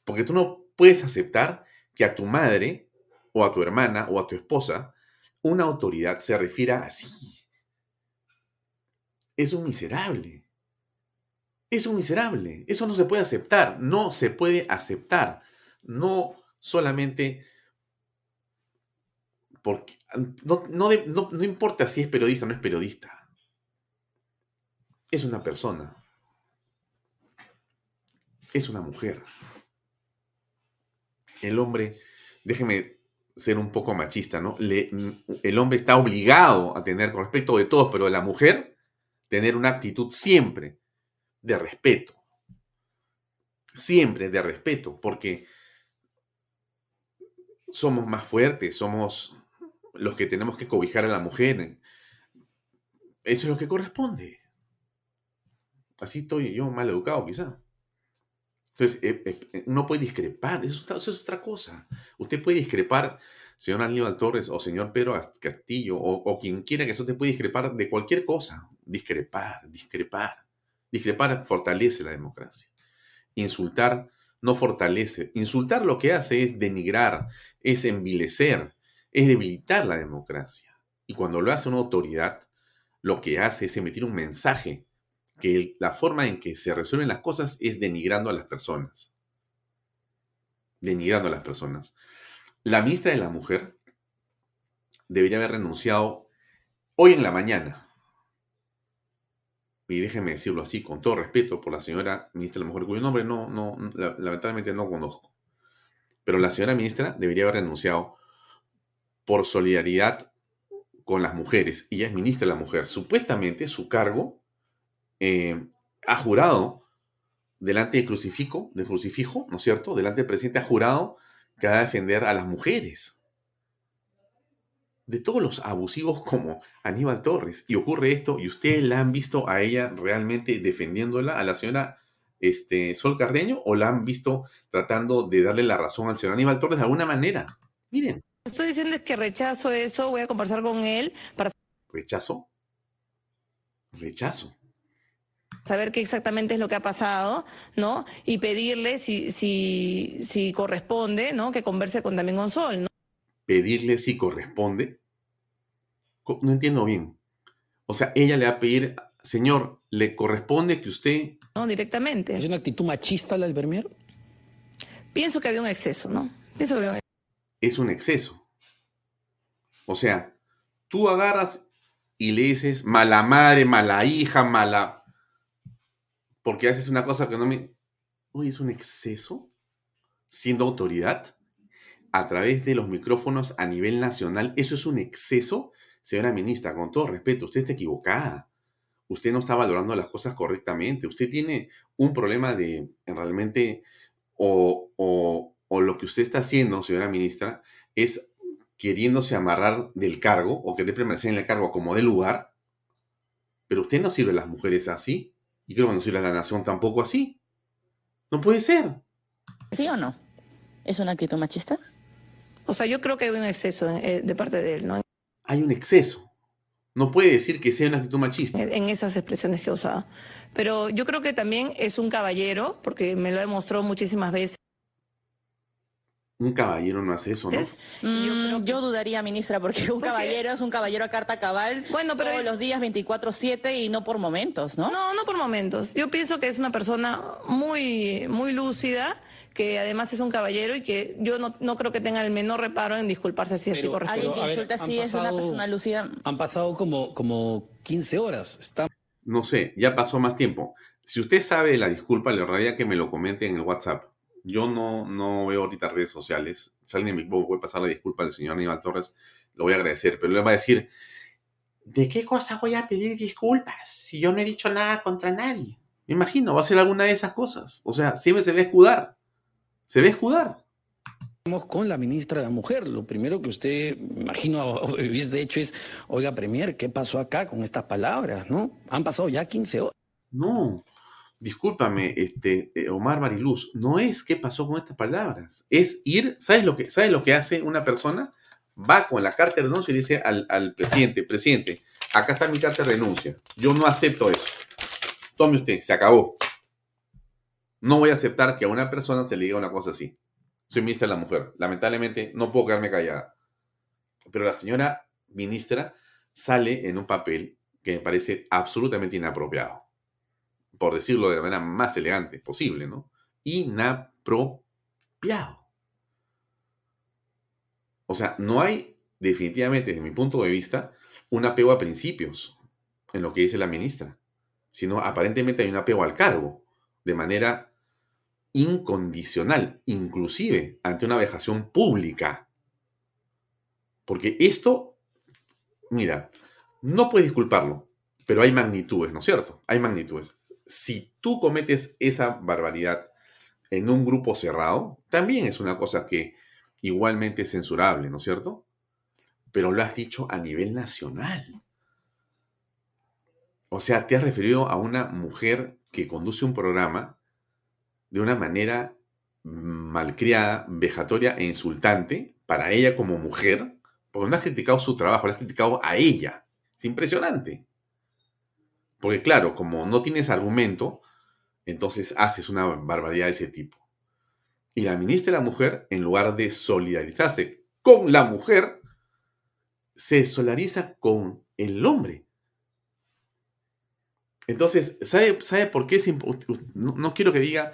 Porque tú no puedes aceptar que a tu madre o a tu hermana o a tu esposa una autoridad se refiera así. Es un miserable. Es un miserable. Eso no se puede aceptar. No se puede aceptar. No solamente porque no, no, importa si es periodista o no es periodista. Es una persona. Es una mujer. El hombre, déjeme ser un poco machista, ¿no? el hombre está obligado a tener, con respecto de todos, pero la mujer, tener una actitud siempre de respeto. Siempre de respeto, porque somos más fuertes, somos los que tenemos que cobijar a la mujer. Eso es lo que corresponde. Así estoy yo mal educado, quizá. Entonces, eh, eh, eh, uno puede discrepar, eso, es otra cosa. Usted puede discrepar, señor Aníbal Torres o señor Pedro Castillo o, o quien quiera que eso te puede discrepar de cualquier cosa. Discrepar, discrepar. Discrepar fortalece la democracia. Insultar no fortalece. Insultar lo que hace es denigrar, es envilecer, es debilitar la democracia. Y cuando lo hace una autoridad, lo que hace es emitir un mensaje que la forma en que se resuelven las cosas es denigrando a las personas. Denigrando a las personas. La ministra de la Mujer debería haber renunciado hoy en la mañana. Y déjeme decirlo así, con todo respeto por la señora ministra de la Mujer, cuyo nombre no, no, lamentablemente no conozco. Pero la señora ministra debería haber renunciado por solidaridad con las mujeres. Ella es ministra de la Mujer. Supuestamente su cargo eh, ha jurado delante del crucifijo, ¿no es cierto? Delante del presidente ha jurado que va a defender a las mujeres. De todos los abusivos como Aníbal Torres. Y ocurre esto, y ustedes la han visto a ella realmente defendiéndola, a la señora este, Sol Carreño, o la han visto tratando de darle la razón al señor Aníbal Torres de alguna manera. Miren. Estoy diciendo que rechazo eso, voy a conversar con él para... ¿Rechazo? Rechazo saber qué exactamente es lo que ha pasado, ¿no? Y pedirle si, si, si corresponde, ¿no? Que converse con también con Sol, ¿no? Pedirle si corresponde. No entiendo bien. O sea, ella le va a pedir, señor, ¿le corresponde que usted... No, directamente. ¿Es una actitud machista la del? Pienso que había un exceso, ¿no? Pienso que había un exceso. Es un exceso. O sea, tú agarras y le dices mala madre, mala hija, mala porque haces una cosa que no me... Uy, es un exceso siendo autoridad a través de los micrófonos a nivel nacional. Eso es un exceso, señora ministra, con todo respeto, usted está equivocada. Usted no está valorando las cosas correctamente. Usted tiene un problema de realmente, o, o, o lo que usted está haciendo, señora ministra, es queriéndose amarrar del cargo o querer permanecer en el cargo como de lugar. Pero usted no sirve a las mujeres así. Y creo que no sirve a la nación tampoco así. No puede ser. ¿Sí o no? ¿Es una actitud machista? O sea, yo creo que hay un exceso eh, de parte de él, ¿no? Hay un exceso. No puede decir que sea una actitud machista. En esas expresiones que usaba. Pero yo creo que también es un caballero, porque me lo demostró muchísimas veces. Un caballero no hace eso, ¿no? Mm, yo, dudaría, ministra, porque un caballero es un caballero a carta cabal bueno, pero todos los días 24/7 y no por momentos, ¿no? No, no por momentos. Yo pienso que es una persona muy, muy lúcida, que además es un caballero y que yo no, no creo que tenga el menor reparo en disculparse si así corresponde. Alguien que insulta así es una persona lúcida. Han pasado como, como 15 horas. Está... No sé, ya pasó más tiempo. Si usted sabe la disculpa, le rogaría que me lo comente en el WhatsApp. Yo no, no veo ahorita redes sociales. Si alguien de mi equipo puede pasar la disculpa al señor Aníbal Torres, lo voy a agradecer. Pero le va a decir, ¿de qué cosa voy a pedir disculpas si yo no he dicho nada contra nadie? Me imagino, va a ser alguna de esas cosas. O sea, siempre se ve escudar. Se ve escudar. Estamos con la ministra de la Mujer. Lo primero que usted, imagino, hubiese hecho es, oiga, Premier, ¿qué pasó acá con estas palabras? ¿No? Han pasado ya 15 horas. No, discúlpame, este, eh, Omar Mariluz, no es qué pasó con estas palabras. Es ir, ¿sabes lo que, ¿sabes lo que hace una persona? Va con la carta de renuncia y dice al, al presidente, presidente, acá está mi carta de renuncia. Yo no acepto eso. Tome usted, se acabó. No voy a aceptar que a una persona se le diga una cosa así. Soy ministra de la mujer. Lamentablemente no puedo quedarme callada. Pero la señora ministra sale en un papel que me parece absolutamente inapropiado. Por decirlo de la manera más elegante posible, ¿no? Inapropiado. O sea, no hay definitivamente, desde mi punto de vista, un apego a principios en lo que dice la ministra, sino aparentemente hay un apego al cargo, de manera incondicional, inclusive ante una vejación pública. Porque esto, mira, no puedes disculparlo, pero hay magnitudes, ¿no es cierto? Hay magnitudes. Si tú cometes esa barbaridad en un grupo cerrado, también es una cosa que igualmente es censurable, ¿no es cierto? Pero lo has dicho a nivel nacional. O sea, te has referido a una mujer que conduce un programa de una manera malcriada, vejatoria e insultante para ella como mujer, porque no has criticado su trabajo, le has criticado a ella. Es impresionante. Porque claro, como no tienes argumento, entonces haces una barbaridad de ese tipo. Y la ministra de la Mujer, en lugar de solidarizarse con la mujer, se solidariza con el hombre. Entonces, ¿sabe, ¿sabe por qué es no, no, quiero que diga,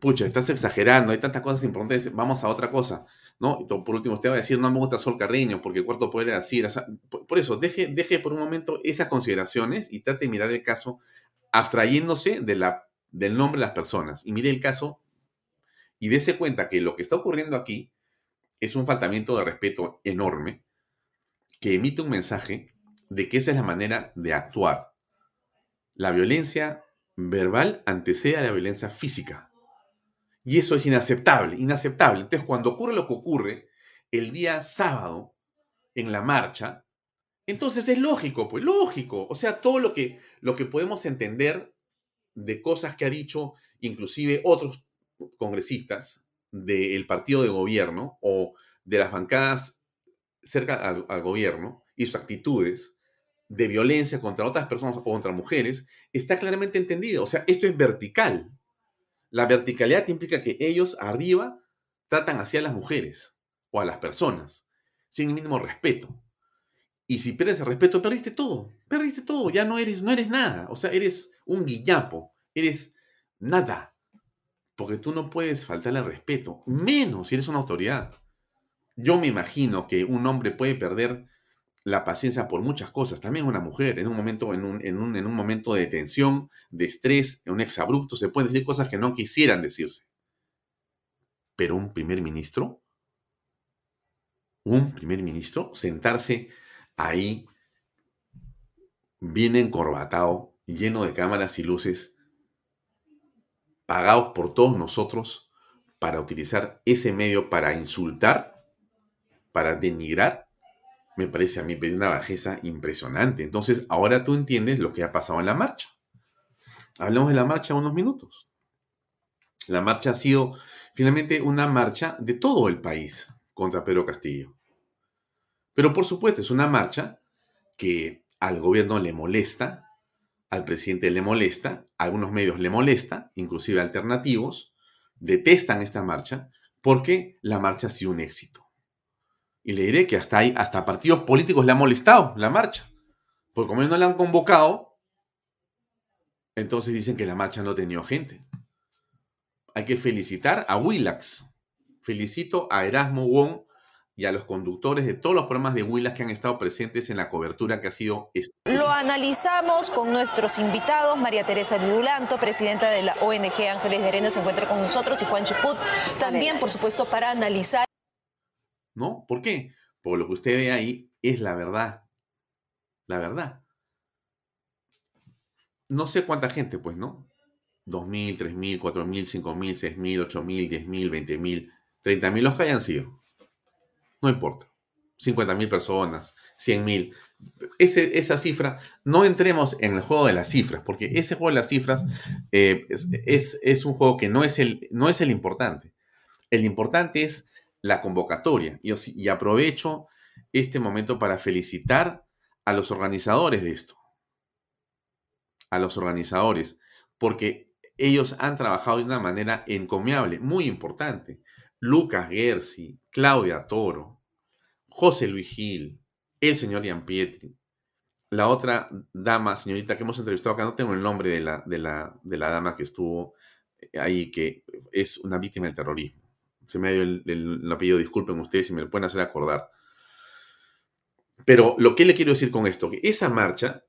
pucha, estás exagerando, hay tantas cosas importantes, vamos a otra cosa, ¿no? Por último, usted va a decir, no me gusta Sol Carreño, porque Cuarto Poder era así, por, eso, deje, deje por un momento esas consideraciones y trate de mirar el caso abstrayéndose del nombre de las personas. Y mire el caso y dése cuenta que lo que está ocurriendo aquí es un faltamiento de respeto enorme que emite un mensaje de que esa es la manera de actuar la violencia verbal antecede a la violencia física. Y eso es inaceptable, inaceptable. Entonces, cuando ocurre lo que ocurre el día sábado en la marcha, entonces es lógico, pues lógico. O sea, todo lo que, lo que podemos entender de cosas que ha dicho inclusive otros congresistas del partido de gobierno o de las bancadas cerca al, al gobierno y sus actitudes, de violencia contra otras personas o contra mujeres está claramente entendido. O sea, esto es vertical. La verticalidad implica que ellos arriba tratan hacia las mujeres o a las personas sin el mínimo respeto. Y si pierdes el respeto, perdiste todo. Perdiste todo. Ya no eres, no eres nada. O sea, eres un guiñapo. Eres nada. Porque tú no puedes faltarle al respeto. Menos si eres una autoridad. Yo me imagino que un hombre puede perder la paciencia por muchas cosas. También una mujer en un momento, en un, en un, en un momento de tensión, de estrés, en un exabrupto, se pueden decir cosas que no quisieran decirse. Pero un primer ministro, un primer ministro, sentarse ahí bien encorbatado, lleno de cámaras y luces, pagados por todos nosotros para utilizar ese medio para insultar, para denigrar me parece a mí una bajeza impresionante. Entonces, ahora tú entiendes lo que ha pasado en la marcha. Hablamos de la marcha unos minutos. La marcha ha sido finalmente una marcha de todo el país contra Pedro Castillo. Pero por supuesto es una marcha que al gobierno le molesta, al presidente le molesta, a algunos medios le molesta, inclusive alternativos, detestan esta marcha porque la marcha ha sido un éxito. Y le diré que hasta, hay, hasta partidos políticos le han molestado la marcha. Porque como no la han convocado, entonces dicen que la marcha no ha tenido gente. Hay que felicitar a Willax. Felicito a Erasmo Wong, y a los conductores de todos los programas de Huilas que han estado presentes en la cobertura que ha sido... Lo analizamos con nuestros invitados. María Teresa Dulanto, presidenta de la ONG Ángeles de Arena, se encuentra con nosotros y Juan Chiput también, por supuesto, para analizar. ¿No? ¿Por qué? Porque lo que usted ve ahí es la verdad. La verdad. No sé cuánta gente, pues, ¿no? 2.000, 3.000, 4.000, 5.000, 6.000, 8.000, 10.000, 20.000, 30.000, los que hayan sido. No importa. 50.000 personas, 100.000. esa cifra, no entremos en el juego de las cifras, porque ese juego de las cifras eh, es, un juego que no es, el, no es el importante. El importante es la convocatoria. Y, aprovecho este momento para felicitar a los organizadores de esto. A los organizadores, porque ellos han trabajado de una manera encomiable, muy importante. Lucas Gersi, Claudia Toro, José Luis Gil, el señor Ian Pietri, la otra dama, señorita que hemos entrevistado acá, no tengo el nombre de la, de la, de la dama que estuvo ahí, que es una víctima del terrorismo. Se me dio el, el, apellido, disculpen ustedes si me lo pueden hacer acordar. Pero lo que le quiero decir con esto, que esa marcha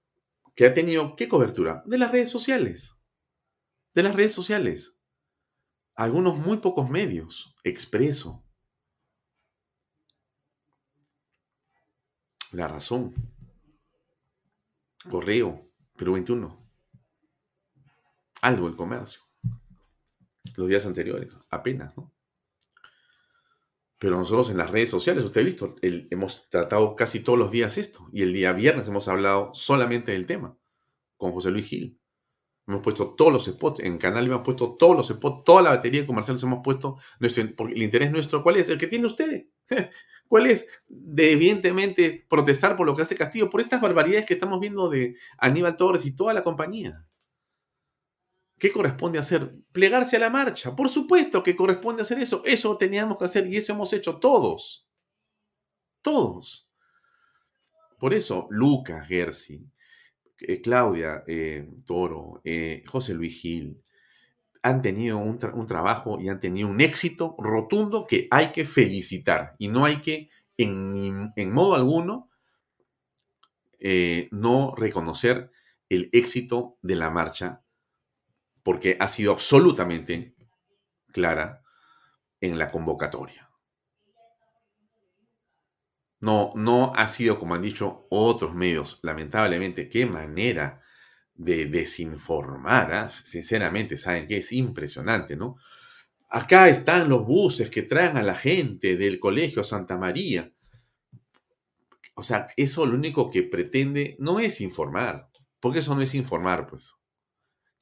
que ha tenido, ¿qué cobertura? De las redes sociales de las redes sociales. Algunos muy pocos medios, Expreso. La razón. Correo, Perú 21. Algo el comercio. Los días anteriores, apenas, ¿no? Pero nosotros en las redes sociales, usted ha visto, hemos tratado casi todos los días esto. Y el día viernes hemos hablado solamente del tema con José Luis Gil. Hemos puesto todos los spots. En Canal hemos puesto todos los spots, toda la batería de comerciales hemos puesto. Nuestro, el interés nuestro, ¿cuál es? El que tiene usted. ¿Cuál es? De evidentemente protestar por lo que hace Castillo, por estas barbaridades que estamos viendo de Aníbal Torres y toda la compañía. ¿Qué corresponde hacer? Plegarse a la marcha. Por supuesto que corresponde hacer eso. Eso teníamos que hacer y eso hemos hecho todos. Todos. Por eso, Lucas Gersi, eh, Claudia eh, Toro, eh, José Luis Gil, han tenido un, trabajo y han tenido un éxito rotundo que hay que felicitar y no hay que en, en modo alguno no reconocer el éxito de la marcha porque ha sido absolutamente clara en la convocatoria. No, no ha sido como han dicho otros medios, lamentablemente, qué manera de desinformar, ¿ah? sinceramente, saben que es impresionante, ¿no? Acá están los buses que traen a la gente del Colegio Santa María. O sea, eso lo único que pretende no es informar, porque eso no es informar, pues.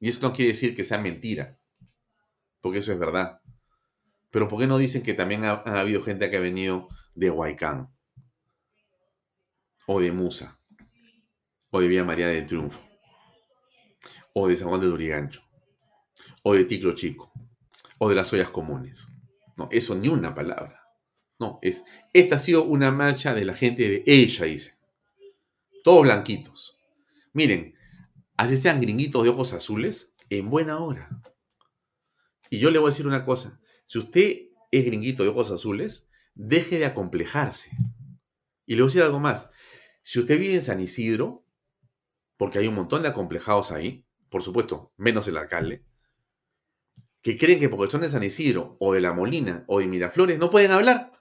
Y eso no quiere decir que sea mentira, porque eso es verdad. Pero ¿por qué no dicen que también ha, ha habido gente que ha venido de Huaycán? o de Musa, o de Villa María del Triunfo, o de San Juan de Durigancho, o de Ticlo Chico, o de las ollas comunes. No, eso ni una palabra. No, es, esta ha sido una marcha de la gente de ella, dice. Todos blanquitos. Miren, así sean gringuitos de ojos azules, en buena hora. Y yo le voy a decir una cosa. Si usted es gringuito de ojos azules, deje de acomplejarse. Y le voy a decir algo más. Si usted vive en San Isidro, porque hay un montón de acomplejados ahí, por supuesto, menos el alcalde, que creen que porque son de San Isidro o de La Molina o de Miraflores no pueden hablar.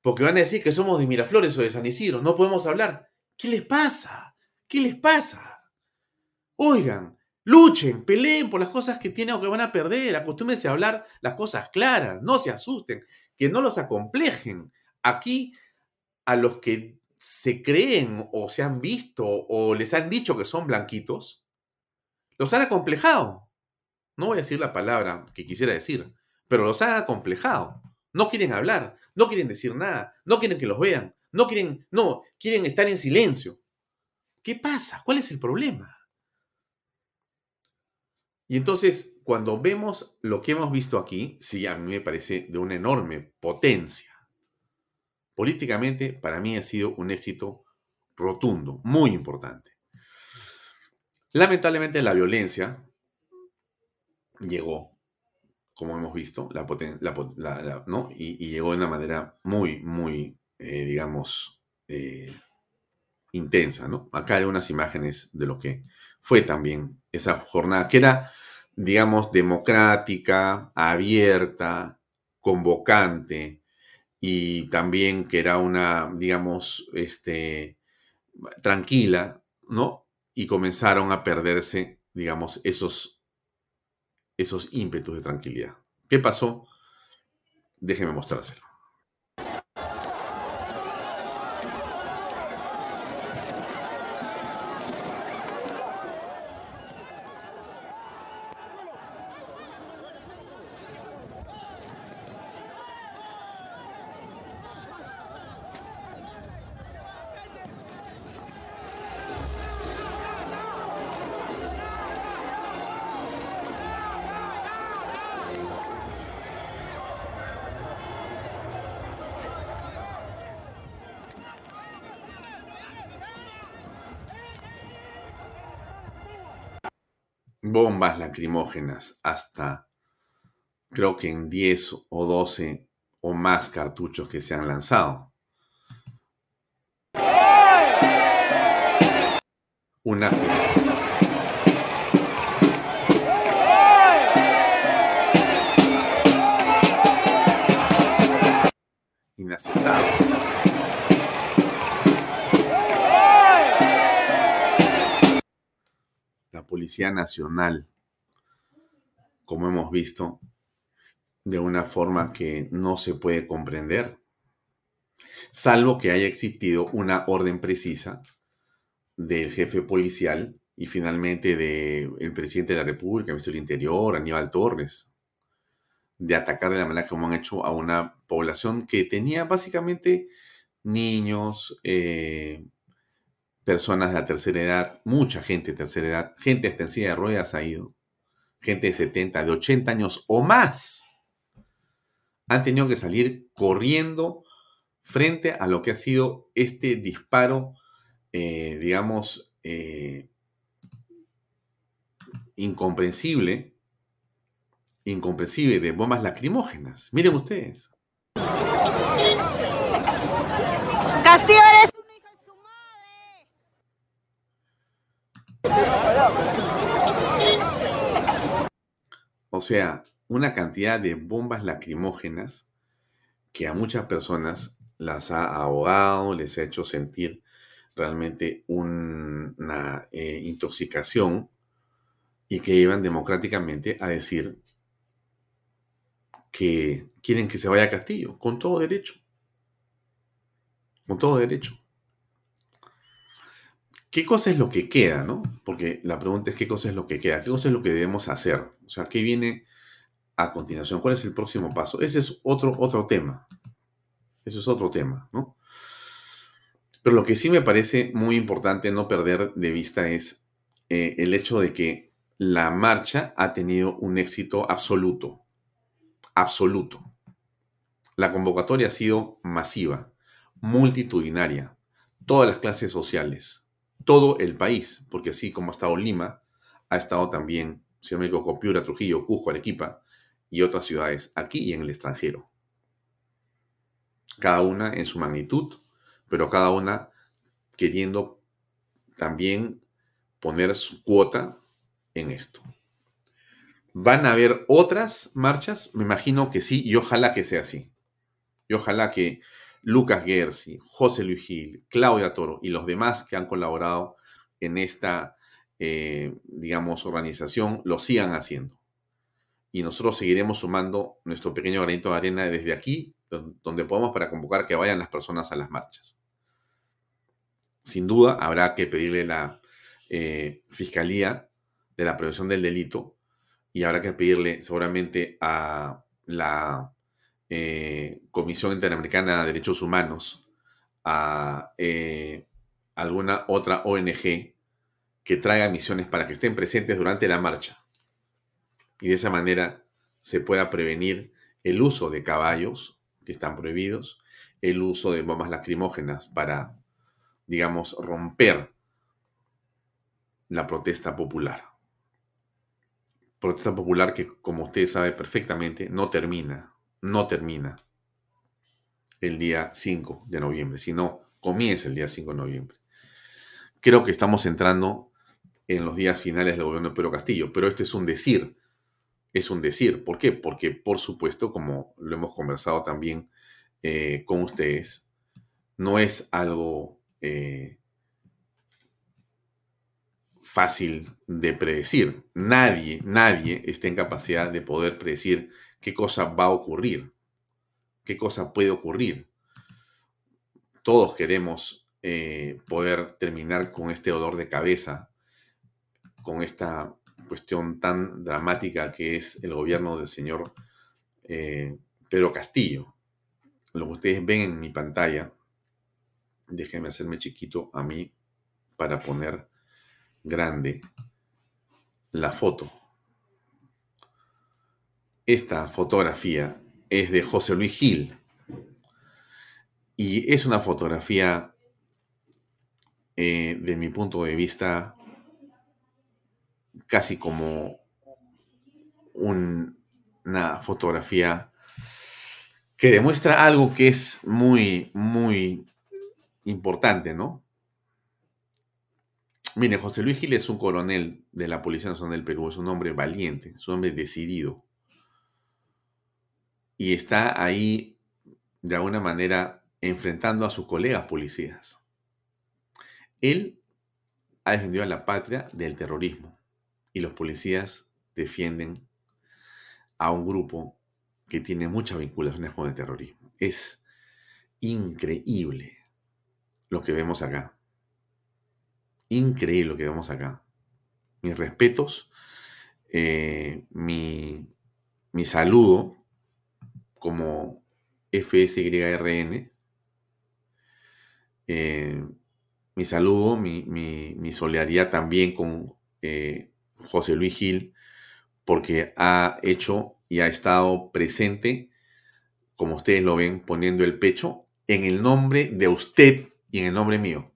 Porque van a decir que somos de Miraflores o de San Isidro, no podemos hablar. ¿Qué les pasa? ¿Qué les pasa? Oigan, luchen, peleen por las cosas que tienen o que van a perder, acostúmense a hablar las cosas claras, no se asusten, que no los acomplejen. Aquí, a los que se creen o se han visto o les han dicho que son blanquitos, los han acomplejado. No voy a decir la palabra que quisiera decir, pero los han acomplejado. No quieren hablar, no quieren decir nada, no quieren que los vean, no quieren, no, quieren estar en silencio. ¿Qué pasa? ¿Cuál es el problema? Y entonces, cuando vemos lo que hemos visto aquí, sí, a mí me parece de una enorme potencia políticamente para mí ha sido un éxito rotundo, muy importante. Lamentablemente la violencia llegó como hemos visto, la, ¿no? Y, llegó de una manera muy, muy, eh, digamos, eh, intensa, ¿no? Acá hay unas imágenes de lo que fue también esa jornada, que era, digamos, democrática, abierta, convocante, y también que era una, digamos, este, tranquila, ¿no? Y comenzaron a perderse, digamos, esos, esos ímpetus de tranquilidad. ¿Qué pasó? Déjeme mostrárselo. Lacrimógenas hasta creo que en 10 o 12 o más cartuchos que se han lanzado. Una inaceptable. Policía Nacional, visto, de una forma que no se puede comprender, salvo que haya existido una orden precisa del jefe policial y finalmente del presidente de la República, el ministro del Interior, Aníbal Torres, de atacar de la manera como han hecho a una población que tenía básicamente niños, eh, personas de la tercera edad, mucha gente de tercera edad, gente hasta de ruedas ha ido, gente de 70, de 80 años o más, han tenido que salir corriendo frente a lo que ha sido este disparo, eh, digamos, eh, incomprensible, incomprensible de bombas lacrimógenas. Miren ustedes. Castillo eres O sea, una cantidad de bombas lacrimógenas que a muchas personas las ha ahogado, les ha hecho sentir realmente una eh, intoxicación y que iban democráticamente a decir que quieren que se vaya a Castillo, con todo derecho. Con todo derecho. ¿Qué cosa es lo que queda, no? Porque la pregunta es qué cosa es lo que queda, qué cosa es lo que debemos hacer. O sea, ¿qué viene a continuación? ¿Cuál es el próximo paso? Ese es otro, otro tema. Ese es otro tema, ¿no? Pero lo que sí me parece muy importante no perder de vista es eh, el hecho de que la marcha ha tenido un éxito absoluto. Absoluto. La convocatoria ha sido masiva, multitudinaria, todas las clases sociales, todo el país, porque así como ha estado Lima, ha estado también, si no me equivoco, Trujillo, Cusco, Arequipa y otras ciudades aquí y en el extranjero. Cada una en su magnitud, pero cada una queriendo también poner su cuota en esto. ¿Van a haber otras marchas? Me imagino que sí y ojalá que sea así. Y ojalá que Lucas Gersi, José Luis Gil, Claudia Toro y los demás que han colaborado en esta, eh, digamos, organización lo sigan haciendo. Y nosotros seguiremos sumando nuestro pequeño granito de arena desde aquí, donde podamos para convocar que vayan las personas a las marchas. Sin duda, habrá que pedirle la eh, Fiscalía de la Prevención del Delito y habrá que pedirle seguramente a la eh, Comisión Interamericana de Derechos Humanos, a eh, alguna otra ONG que traiga misiones para que estén presentes durante la marcha. Y de esa manera se pueda prevenir el uso de caballos que están prohibidos, el uso de bombas lacrimógenas para, digamos, romper la protesta popular. protesta popular que, como usted sabe perfectamente, no termina, no termina el día 5 de noviembre, sino comienza el día 5 de noviembre. Creo que estamos entrando en los días finales del gobierno de Pedro Castillo, pero esto es un decir, es un decir. ¿Por qué? Porque, por supuesto, como lo hemos conversado también eh, con ustedes, no es algo eh, fácil de predecir. Nadie, nadie está en capacidad de poder predecir qué cosa va a ocurrir, qué cosa puede ocurrir. Todos queremos eh, poder terminar con este dolor de cabeza, con esta cuestión tan dramática que es el gobierno del señor eh, Pedro Castillo. Lo que ustedes ven en mi pantalla, déjenme hacerme chiquito a mí para poner grande la foto. Esta fotografía es de José Luis Gil y es una fotografía, eh, de mi punto de vista, casi como una fotografía que demuestra algo que es muy, muy importante, ¿no? Mire, José Luis Gil es un coronel de la Policía Nacional del Perú, es un hombre valiente, es un hombre decidido. Y está ahí, de alguna manera, enfrentando a sus colegas policías. Él ha defendido a la patria del terrorismo y los policías defienden a un grupo que tiene muchas vinculaciones con el terrorismo. Es increíble lo que vemos acá. Increíble lo que vemos acá. Mis respetos, eh, mi, mi saludo como FSYRN, eh, mi saludo, mi, mi, solidaridad también con eh, José Luis Gil, porque ha hecho y ha estado presente, como ustedes lo ven, poniendo el pecho en el nombre de usted y en el nombre mío.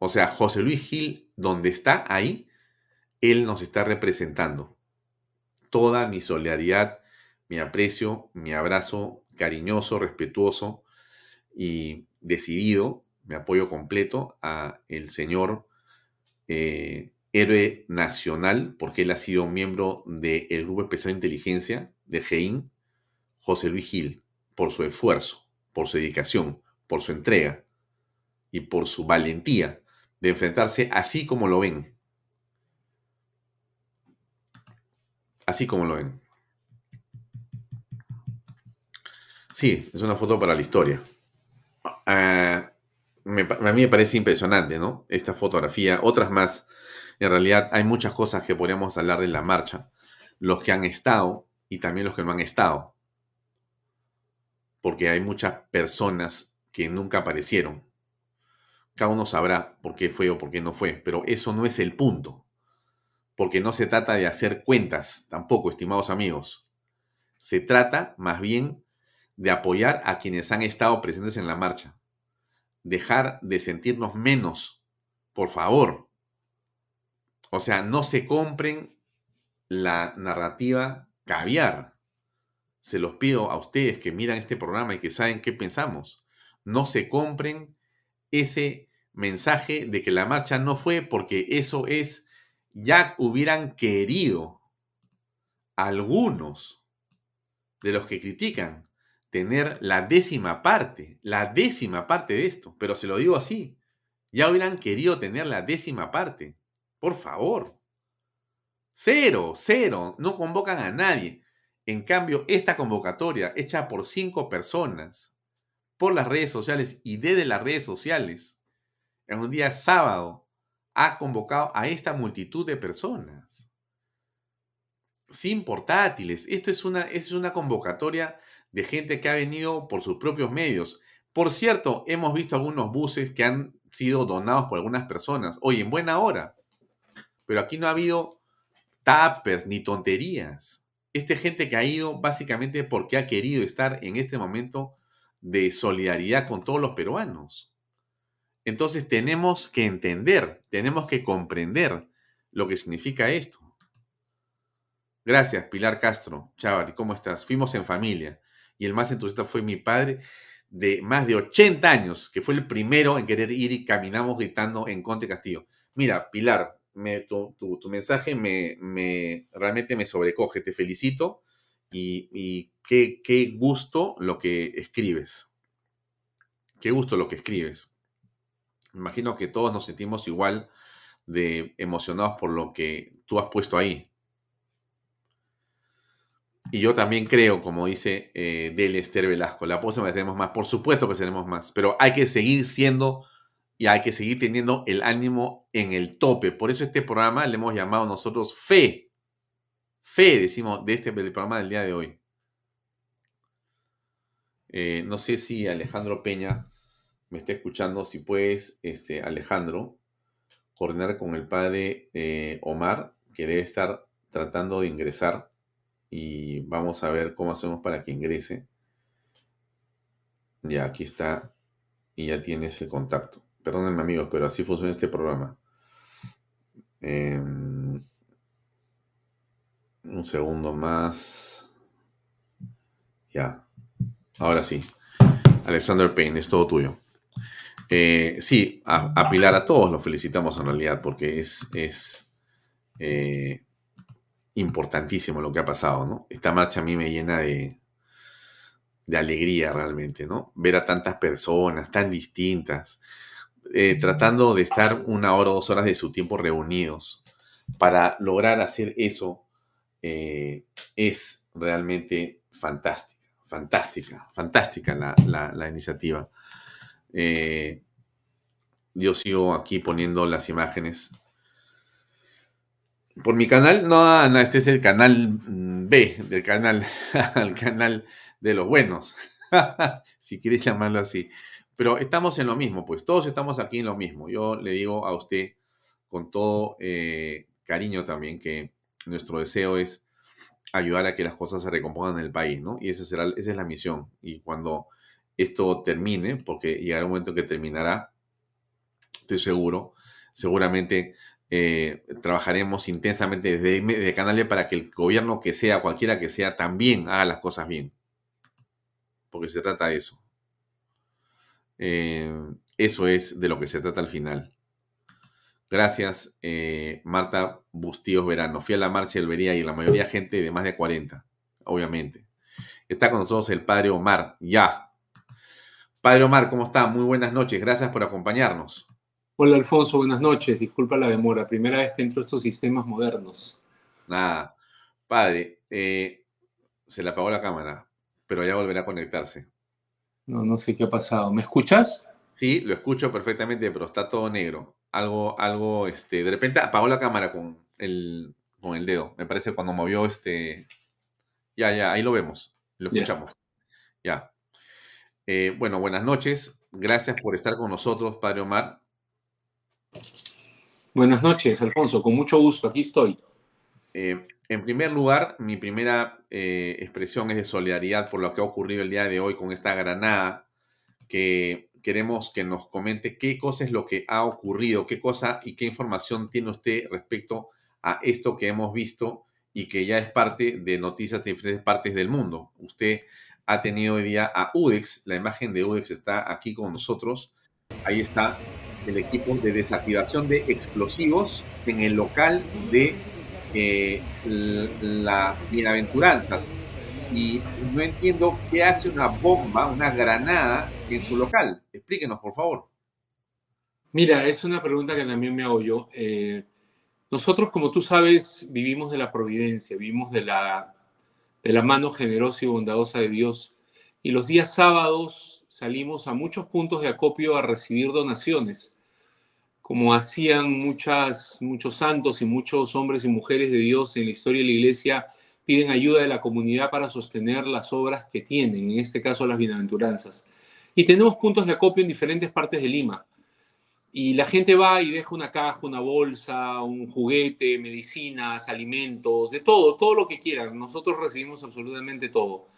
O sea, José Luis Gil, donde está ahí, él nos está representando. Toda mi solidaridad, mi aprecio, mi abrazo cariñoso, respetuoso y decidido, mi apoyo completo a el señor eh, héroe nacional, porque él ha sido miembro del Grupo Especial de Inteligencia de GEIN, José Luis Gil, por su esfuerzo, por su dedicación, por su entrega y por su valentía de enfrentarse así como lo ven. Así como lo ven. Sí, es una foto para la historia. Ah, a mí me parece impresionante, ¿no? Esta fotografía, otras más. En realidad hay muchas cosas que podríamos hablar de la marcha. Los que han estado y también los que no han estado. Porque hay muchas personas que nunca aparecieron cada uno sabrá por qué fue o por qué no fue, pero eso no es el punto. Porque no se trata de hacer cuentas tampoco, estimados amigos. Se trata más bien de apoyar a quienes han estado presentes en la marcha. Dejar de sentirnos menos, por favor. O sea, no se compren la narrativa caviar. Se los pido a ustedes que miran este programa y que saben qué pensamos. No se compren ese mensaje de que la marcha no fue porque eso es, ya hubieran querido algunos de los que critican tener la décima parte, la décima parte de esto, pero se lo digo así, ya hubieran querido tener la décima parte. Por favor. Cero, cero, no convocan a nadie. En cambio, esta convocatoria hecha por cinco personas, por las redes sociales y desde las redes sociales, en un día sábado, ha convocado a esta multitud de personas. Sin portátiles. Esto es una, es una convocatoria de gente que ha venido por sus propios medios. Por cierto, hemos visto algunos buses que han sido donados por algunas personas. Hoy en buena hora. Pero aquí no ha habido tappers ni tonterías. Esta gente que ha ido básicamente porque ha querido estar en este momento de solidaridad con todos los peruanos. Entonces tenemos que entender, tenemos que comprender lo que significa esto. Gracias, Pilar Castro. Chaval, ¿cómo estás? Fuimos en familia y el más entusiasta fue mi padre de más de 80 años, que fue el primero en querer ir y caminamos gritando en Conte Castillo. Mira, Pilar, tu, mensaje me, me, realmente me sobrecoge, te felicito y, qué, qué gusto lo que escribes. Qué gusto lo que escribes. Imagino que todos nos sentimos igual de emocionados por lo que tú has puesto ahí. Y yo también creo, como dice eh, Velasco, la próxima seremos más. Por supuesto que seremos más, pero hay que seguir siendo y hay que seguir teniendo el ánimo en el tope. Por eso este programa le hemos llamado nosotros Fe. Fe, decimos, de este programa del día de hoy. Eh, no sé si Alejandro Peña me está escuchando. Si puedes, este, Alejandro, coordinar con el padre eh, Omar, que debe estar tratando de ingresar y vamos a ver cómo hacemos para que ingrese. Ya, aquí está y ya tienes el contacto. Perdónenme amigos, pero así funciona este programa. Em, un segundo más. Ya. Ahora sí. Alexander Payne, es todo tuyo. Eh, sí, a, Pilar a todos lo felicitamos en realidad porque es, es eh, importantísimo lo que ha pasado, ¿no? Esta marcha a mí me llena de, de alegría realmente, ¿no? Ver a tantas personas tan distintas, eh, tratando de estar una hora o dos horas de su tiempo reunidos para lograr hacer eso eh, es realmente fantástica, fantástica, fantástica la, iniciativa. Eh, yo sigo aquí poniendo las imágenes por mi canal, no, no, este es el canal mm, B, del canal, al canal de los buenos, si quieres llamarlo así. Pero estamos en lo mismo, pues todos estamos aquí en lo mismo. Yo le digo a usted con todo eh, cariño también que nuestro deseo es ayudar a que las cosas se recompongan en el país, ¿no? Y esa, será, esa es la misión. Y cuando esto termine, porque llegará un momento que terminará, estoy seguro, seguramente eh, trabajaremos intensamente desde, desde para que el gobierno que sea, cualquiera que sea, también haga las cosas bien. Porque se trata de eso. Eh, eso es de lo que se trata al final. Gracias, eh, Marta Bustíos Verano. Fui a la marcha del Vería y la mayoría gente de más de 40, obviamente. Está con nosotros el padre Omar, ya. Padre Omar, ¿cómo está? Muy buenas noches. Gracias por acompañarnos. Hola Alfonso, buenas noches. Disculpa la demora. Primera vez que entro a estos sistemas modernos. Nada. Padre, eh, se le apagó la cámara, pero ya volverá a conectarse. No, no sé qué ha pasado. ¿Me escuchas? Sí, lo escucho perfectamente, pero está todo negro. Algo, algo, este, de repente apagó la cámara con el, con el dedo. Me parece cuando movió este. Ya, ya, ahí lo vemos. Lo escuchamos. Ya. Eh, bueno, buenas noches. Gracias por estar con nosotros, Padre Omar. Buenas noches, Alfonso, con mucho gusto, aquí estoy. Eh, en primer lugar, mi primera eh, expresión es de solidaridad por lo que ha ocurrido el día de hoy con esta granada, que queremos que nos comente qué cosa es lo que ha ocurrido, qué cosa y qué información tiene usted respecto a esto que hemos visto y que ya es parte de noticias de diferentes partes del mundo. Usted ha tenido hoy día a UDEX, la imagen de UDEX está aquí con nosotros. Ahí está el equipo de desactivación de explosivos en el local de eh, la Bienaventuranzas. Y no entiendo qué hace una bomba, una granada en su local. Explíquenos, por favor. Mira, es una pregunta que también me hago yo. Eh, nosotros, como tú sabes, vivimos de la providencia, vivimos de la, de la mano generosa y bondadosa de Dios. Y los días sábados salimos a muchos puntos de acopio a recibir donaciones como hacían muchas, muchos santos y muchos hombres y mujeres de Dios en la historia de la iglesia, piden ayuda de la comunidad para sostener las obras que tienen, en este caso las bienaventuranzas. Y tenemos puntos de acopio en diferentes partes de Lima. Y la gente va y deja una caja, una bolsa, un juguete, medicinas, alimentos, de todo, todo lo que quieran. Nosotros recibimos absolutamente todo.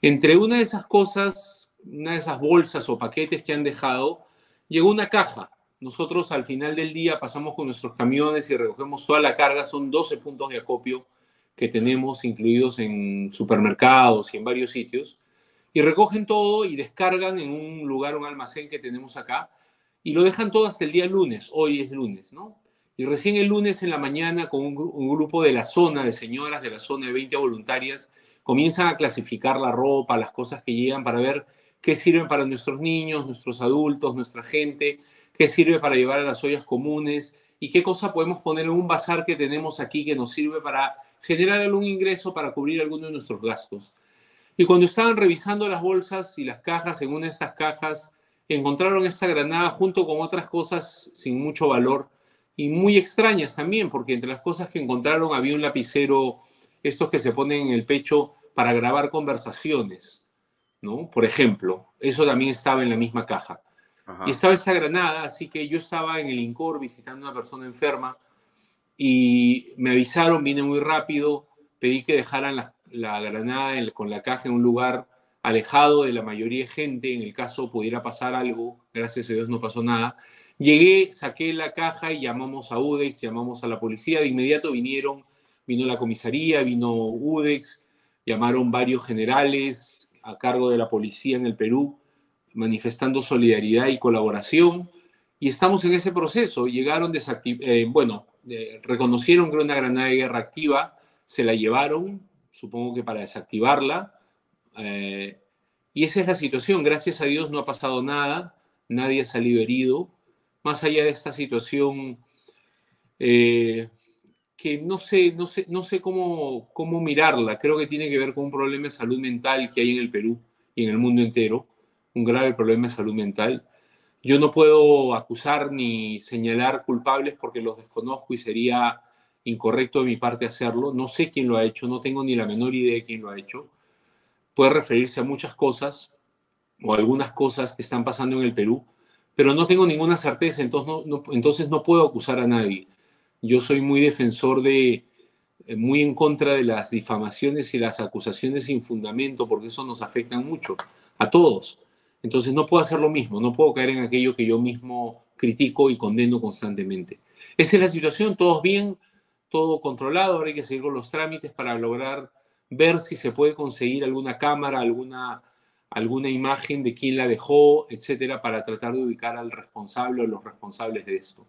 Entre una de esas cosas, una de esas bolsas o paquetes que han dejado, llegó una caja nosotros al final del día pasamos con nuestros camiones y recogemos toda la carga, son 12 puntos de acopio que tenemos incluidos en supermercados y en varios sitios, y recogen todo y descargan en un lugar, un almacén que tenemos acá, y lo dejan todo hasta el día lunes, hoy es lunes, ¿no? Y recién el lunes en la mañana con un, grupo de la zona, de señoras de la zona de 20 voluntarias, comienzan a clasificar la ropa, las cosas que llegan para ver qué sirven para nuestros niños, nuestros adultos, nuestra gente, qué sirve para llevar a las ollas comunes y qué cosa podemos poner en un bazar que tenemos aquí que nos sirve para generar algún ingreso para cubrir algunos de nuestros gastos. Y cuando estaban revisando las bolsas y las cajas, en una de estas cajas encontraron esta granada junto con otras cosas sin mucho valor y muy extrañas también, porque entre las cosas que encontraron había un lapicero, estos que se ponen en el pecho para grabar conversaciones, ¿no? Por ejemplo, eso también estaba en la misma caja. Y estaba esta granada, así que yo estaba en el INCOR visitando a una persona enferma y me avisaron, vine muy rápido, pedí que dejaran la, granada con la caja en un lugar alejado de la mayoría de gente, en el caso pudiera pasar algo, gracias a Dios no pasó nada. Llegué, saqué la caja y llamamos a UDEX, llamamos a la policía, de inmediato vinieron, vino la comisaría, vino UDEX, llamaron varios generales a cargo de la policía en el Perú, manifestando solidaridad y colaboración, y estamos en ese proceso. Llegaron, eh, bueno, reconocieron que era una granada de guerra activa, se la llevaron, supongo que para desactivarla, eh, y esa es la situación. Gracias a Dios no ha pasado nada, nadie ha salido herido. Más allá de esta situación, eh, que no sé, no sé, no sé cómo, cómo mirarla. Creo que tiene que ver con un problema de salud mental que hay en el Perú y en el mundo entero, un grave problema de salud mental. Yo no puedo acusar ni señalar culpables porque los desconozco y sería incorrecto de mi parte hacerlo. No sé quién lo ha hecho, no tengo ni la menor idea de quién lo ha hecho puede referirse a muchas cosas o algunas cosas que están pasando en el Perú, pero no tengo ninguna certeza, entonces no, entonces no puedo acusar a nadie. Yo soy muy defensor de, eh, muy en contra de las difamaciones y las acusaciones sin fundamento, porque eso nos afecta mucho, a todos. Entonces no puedo hacer lo mismo, no puedo caer en aquello que yo mismo critico y condeno constantemente. Esa es la situación, todos bien, todo controlado, ahora hay que seguir con los trámites para lograr ver si se puede conseguir alguna cámara, alguna, alguna imagen de quién la dejó, etcétera, para tratar de ubicar al responsable o los responsables de esto.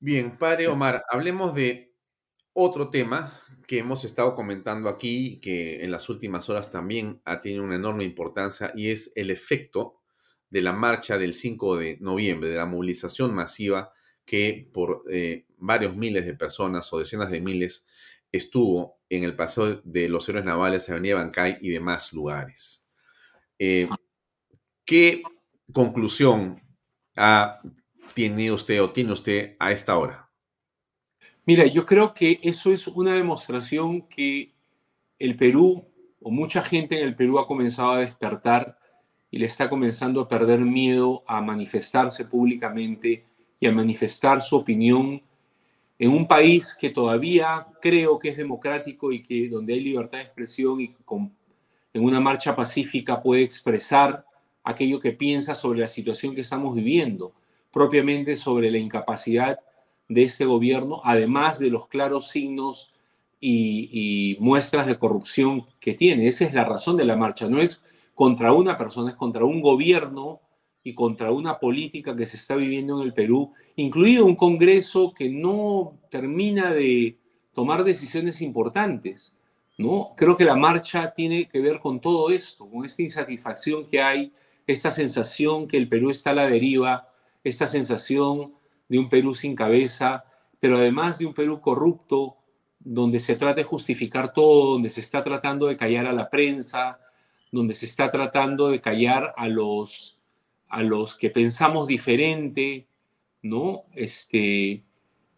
Bien, padre Omar, hablemos de otro tema que hemos estado comentando aquí, que en las últimas horas también ha tenido una enorme importancia, y es el efecto de la marcha del 5 de noviembre, de la movilización masiva que por eh, varios miles de personas o decenas de miles estuvo en el Paseo de los Héroes Navales, Avenida Bancay y demás lugares. Eh, ¿Qué conclusión ha tenido usted o tiene usted a esta hora? Mira, yo creo que eso es una demostración que el Perú o mucha gente en el Perú ha comenzado a despertar y le está comenzando a perder miedo a manifestarse públicamente y a manifestar su opinión en un país que todavía creo que es democrático y que donde hay libertad de expresión y en una marcha pacífica puede expresar aquello que piensa sobre la situación que estamos viviendo, propiamente sobre la incapacidad de este gobierno, además de los claros signos y, y, muestras de corrupción que tiene. Esa es la razón de la marcha, no es contra una persona, es contra un gobierno y contra una política que se está viviendo en el Perú, incluido un Congreso que no termina de tomar decisiones importantes. ¿no? Creo que la marcha tiene que ver con todo esto, con esta insatisfacción que hay, esta sensación que el Perú está a la deriva, esta sensación de un Perú sin cabeza, pero además de un Perú corrupto, donde se trata de justificar todo, donde se está tratando de callar a la prensa, donde se está tratando de callar a los a los que pensamos diferente, ¿no? Este,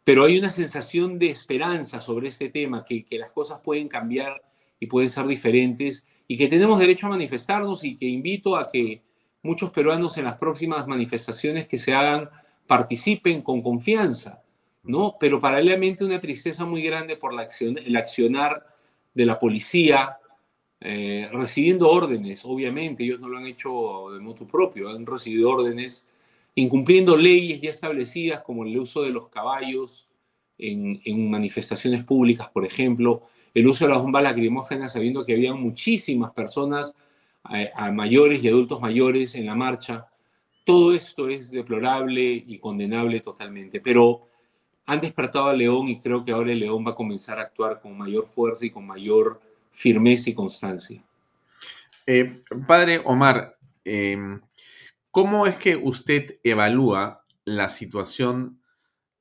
pero hay una sensación de esperanza sobre este tema, que, que las cosas pueden cambiar y pueden ser diferentes y que tenemos derecho a manifestarnos y que invito a que muchos peruanos en las próximas manifestaciones que se hagan participen con confianza, ¿no? Pero paralelamente una tristeza muy grande por la acción, el accionar de la policía, eh, recibiendo órdenes, obviamente, ellos no lo han hecho de modo propio, han recibido órdenes incumpliendo leyes ya establecidas como el uso de los caballos en, en manifestaciones públicas, por ejemplo, el uso de las bombas lacrimógenas sabiendo que había muchísimas personas a, mayores y adultos mayores en la marcha. Todo esto es deplorable y condenable totalmente, pero han despertado a León y creo que ahora el León va a comenzar a actuar con mayor fuerza y con mayor firmeza y constancia. Eh, padre Omar, em, ¿cómo es que usted evalúa la situación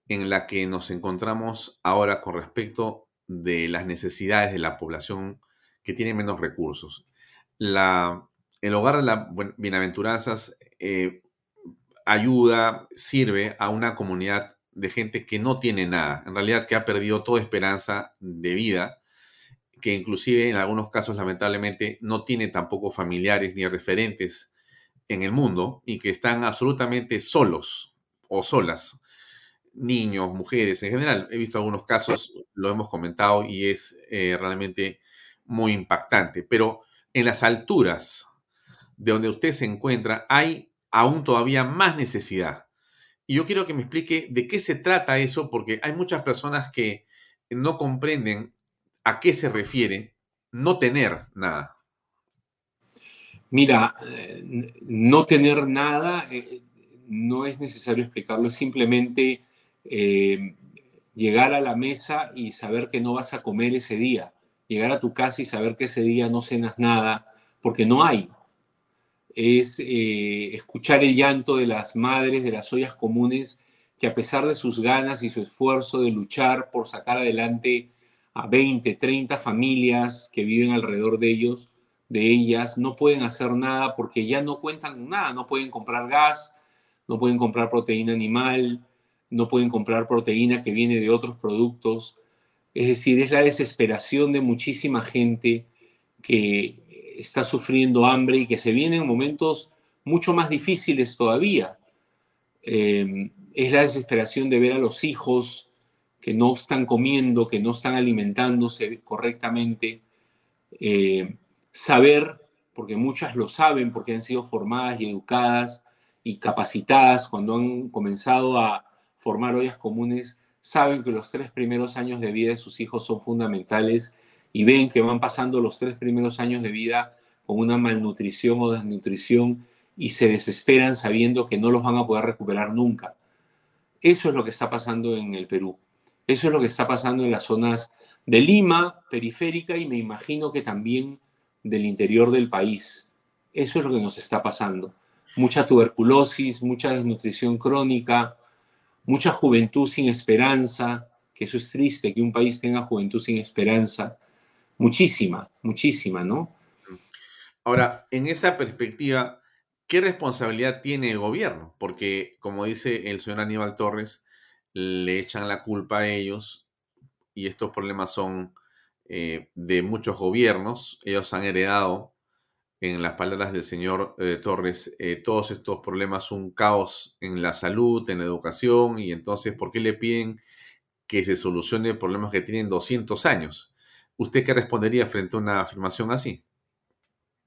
en la que nos encontramos ahora con respecto de las necesidades de la población que tiene menos recursos? el hogar de las bienaventuranzas eh, ayuda, sirve a una comunidad de gente que no tiene nada, en realidad que ha perdido toda esperanza de vida, que inclusive en algunos casos lamentablemente no tiene tampoco familiares ni referentes en el mundo y que están absolutamente solos o solas, niños, mujeres en general. He visto algunos casos, lo hemos comentado y es eh, realmente muy impactante, pero en las alturas de donde usted se encuentra hay aún todavía más necesidad. Y yo quiero que me explique de qué se trata eso, porque hay muchas personas que no comprenden a qué se refiere no tener nada. Mira, eh, no tener nada eh, no es necesario explicarlo, es simplemente eh, llegar a la mesa y saber que no vas a comer ese día llegar a tu casa y saber que ese día no cenas nada, porque no hay. Es eh, escuchar el llanto de las madres de las ollas comunes que a pesar de sus ganas y su esfuerzo de luchar por sacar adelante a 20, 30 familias que viven alrededor de ellos, de ellas, no pueden hacer nada porque ya no cuentan nada, no pueden comprar gas, no pueden comprar proteína animal, no pueden comprar proteína que viene de otros productos, es decir, es la desesperación de muchísima gente que está sufriendo hambre y que se viene en momentos mucho más difíciles todavía. Em, es la desesperación de ver a los hijos que no están comiendo, que no están alimentándose correctamente. Em, saber, porque muchas lo saben, porque han sido formadas y educadas y capacitadas cuando han comenzado a formar ollas comunes, saben que los tres primeros años de vida de sus hijos son fundamentales y ven que van pasando los tres primeros años de vida con una malnutrición o desnutrición y se desesperan sabiendo que no los van a poder recuperar nunca. Eso es lo que está pasando en el Perú. Eso es lo que está pasando en las zonas de Lima, periférica, y me imagino que también del interior del país. Eso es lo que nos está pasando. Mucha tuberculosis, mucha desnutrición crónica, mucha juventud sin esperanza, que eso es triste, que un país tenga juventud sin esperanza, muchísima, muchísima, ¿no? Ahora, en esa perspectiva, ¿qué responsabilidad tiene el gobierno? Porque, como dice el señor Aníbal Torres, le echan la culpa a ellos y estos problemas son eh, de muchos gobiernos. Ellos han heredado en las palabras del señor eh, Torres, eh, todos estos problemas, un caos en la salud, en la educación, y entonces, ¿por qué le piden que se solucione problemas que tienen 200 años? ¿Usted qué respondería frente a una afirmación así?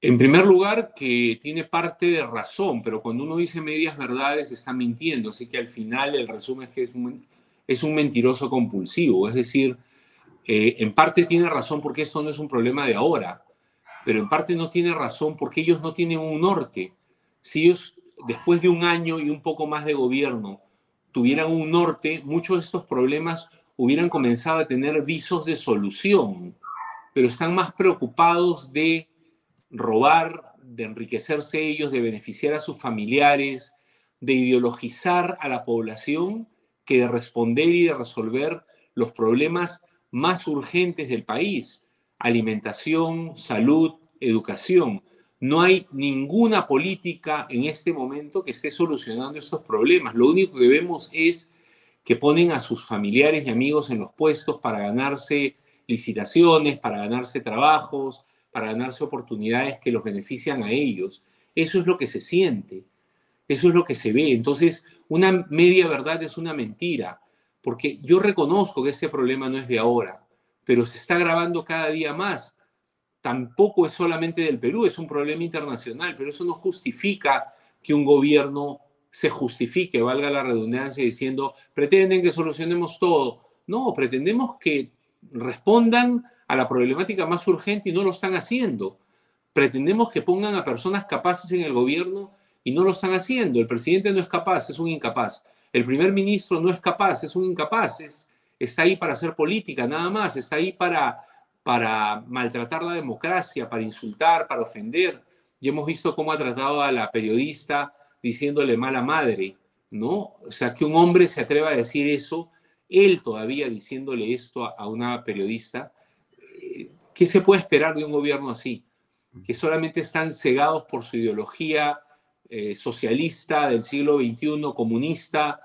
En primer lugar, que tiene parte de razón, pero cuando uno dice medias verdades está mintiendo, así que al final el resumen es que es un, mentiroso compulsivo, es decir, eh, en parte tiene razón porque esto no es un problema de ahora, pero en parte no tiene razón porque ellos no tienen un norte. Si ellos, después de un año y un poco más de gobierno, tuvieran un norte, muchos de estos problemas hubieran comenzado a tener visos de solución, pero están más preocupados de robar, de enriquecerse ellos, de beneficiar a sus familiares, de ideologizar a la población, que de responder y de resolver los problemas más urgentes del país alimentación, salud, educación. No hay ninguna política en este momento que esté solucionando estos problemas. Lo único que vemos es que ponen a sus familiares y amigos en los puestos para ganarse licitaciones, para ganarse trabajos, para ganarse oportunidades que los benefician a ellos. Eso es lo que se siente, eso es lo que se ve. Entonces, una media verdad es una mentira, porque yo reconozco que este problema no es de ahora pero se está agravando cada día más. Tampoco es solamente del Perú, es un problema internacional, pero eso no justifica que un gobierno se justifique, valga la redundancia, diciendo, pretenden que solucionemos todo. No, pretendemos que respondan a la problemática más urgente y no lo están haciendo. Pretendemos que pongan a personas capaces en el gobierno y no lo están haciendo. El presidente no es capaz, es un incapaz. El primer ministro no es capaz, es un incapaz. Es, está ahí para hacer política, nada más. Está ahí para, para maltratar la democracia, para insultar, para ofender. Y hemos visto cómo ha tratado a la periodista diciéndole mala madre, ¿no? O sea, que un hombre se atreva a decir eso, él todavía diciéndole esto a, una periodista, eh, ¿qué se puede esperar de un gobierno así? Que solamente están cegados por su ideología eh, socialista del siglo XXI, comunista,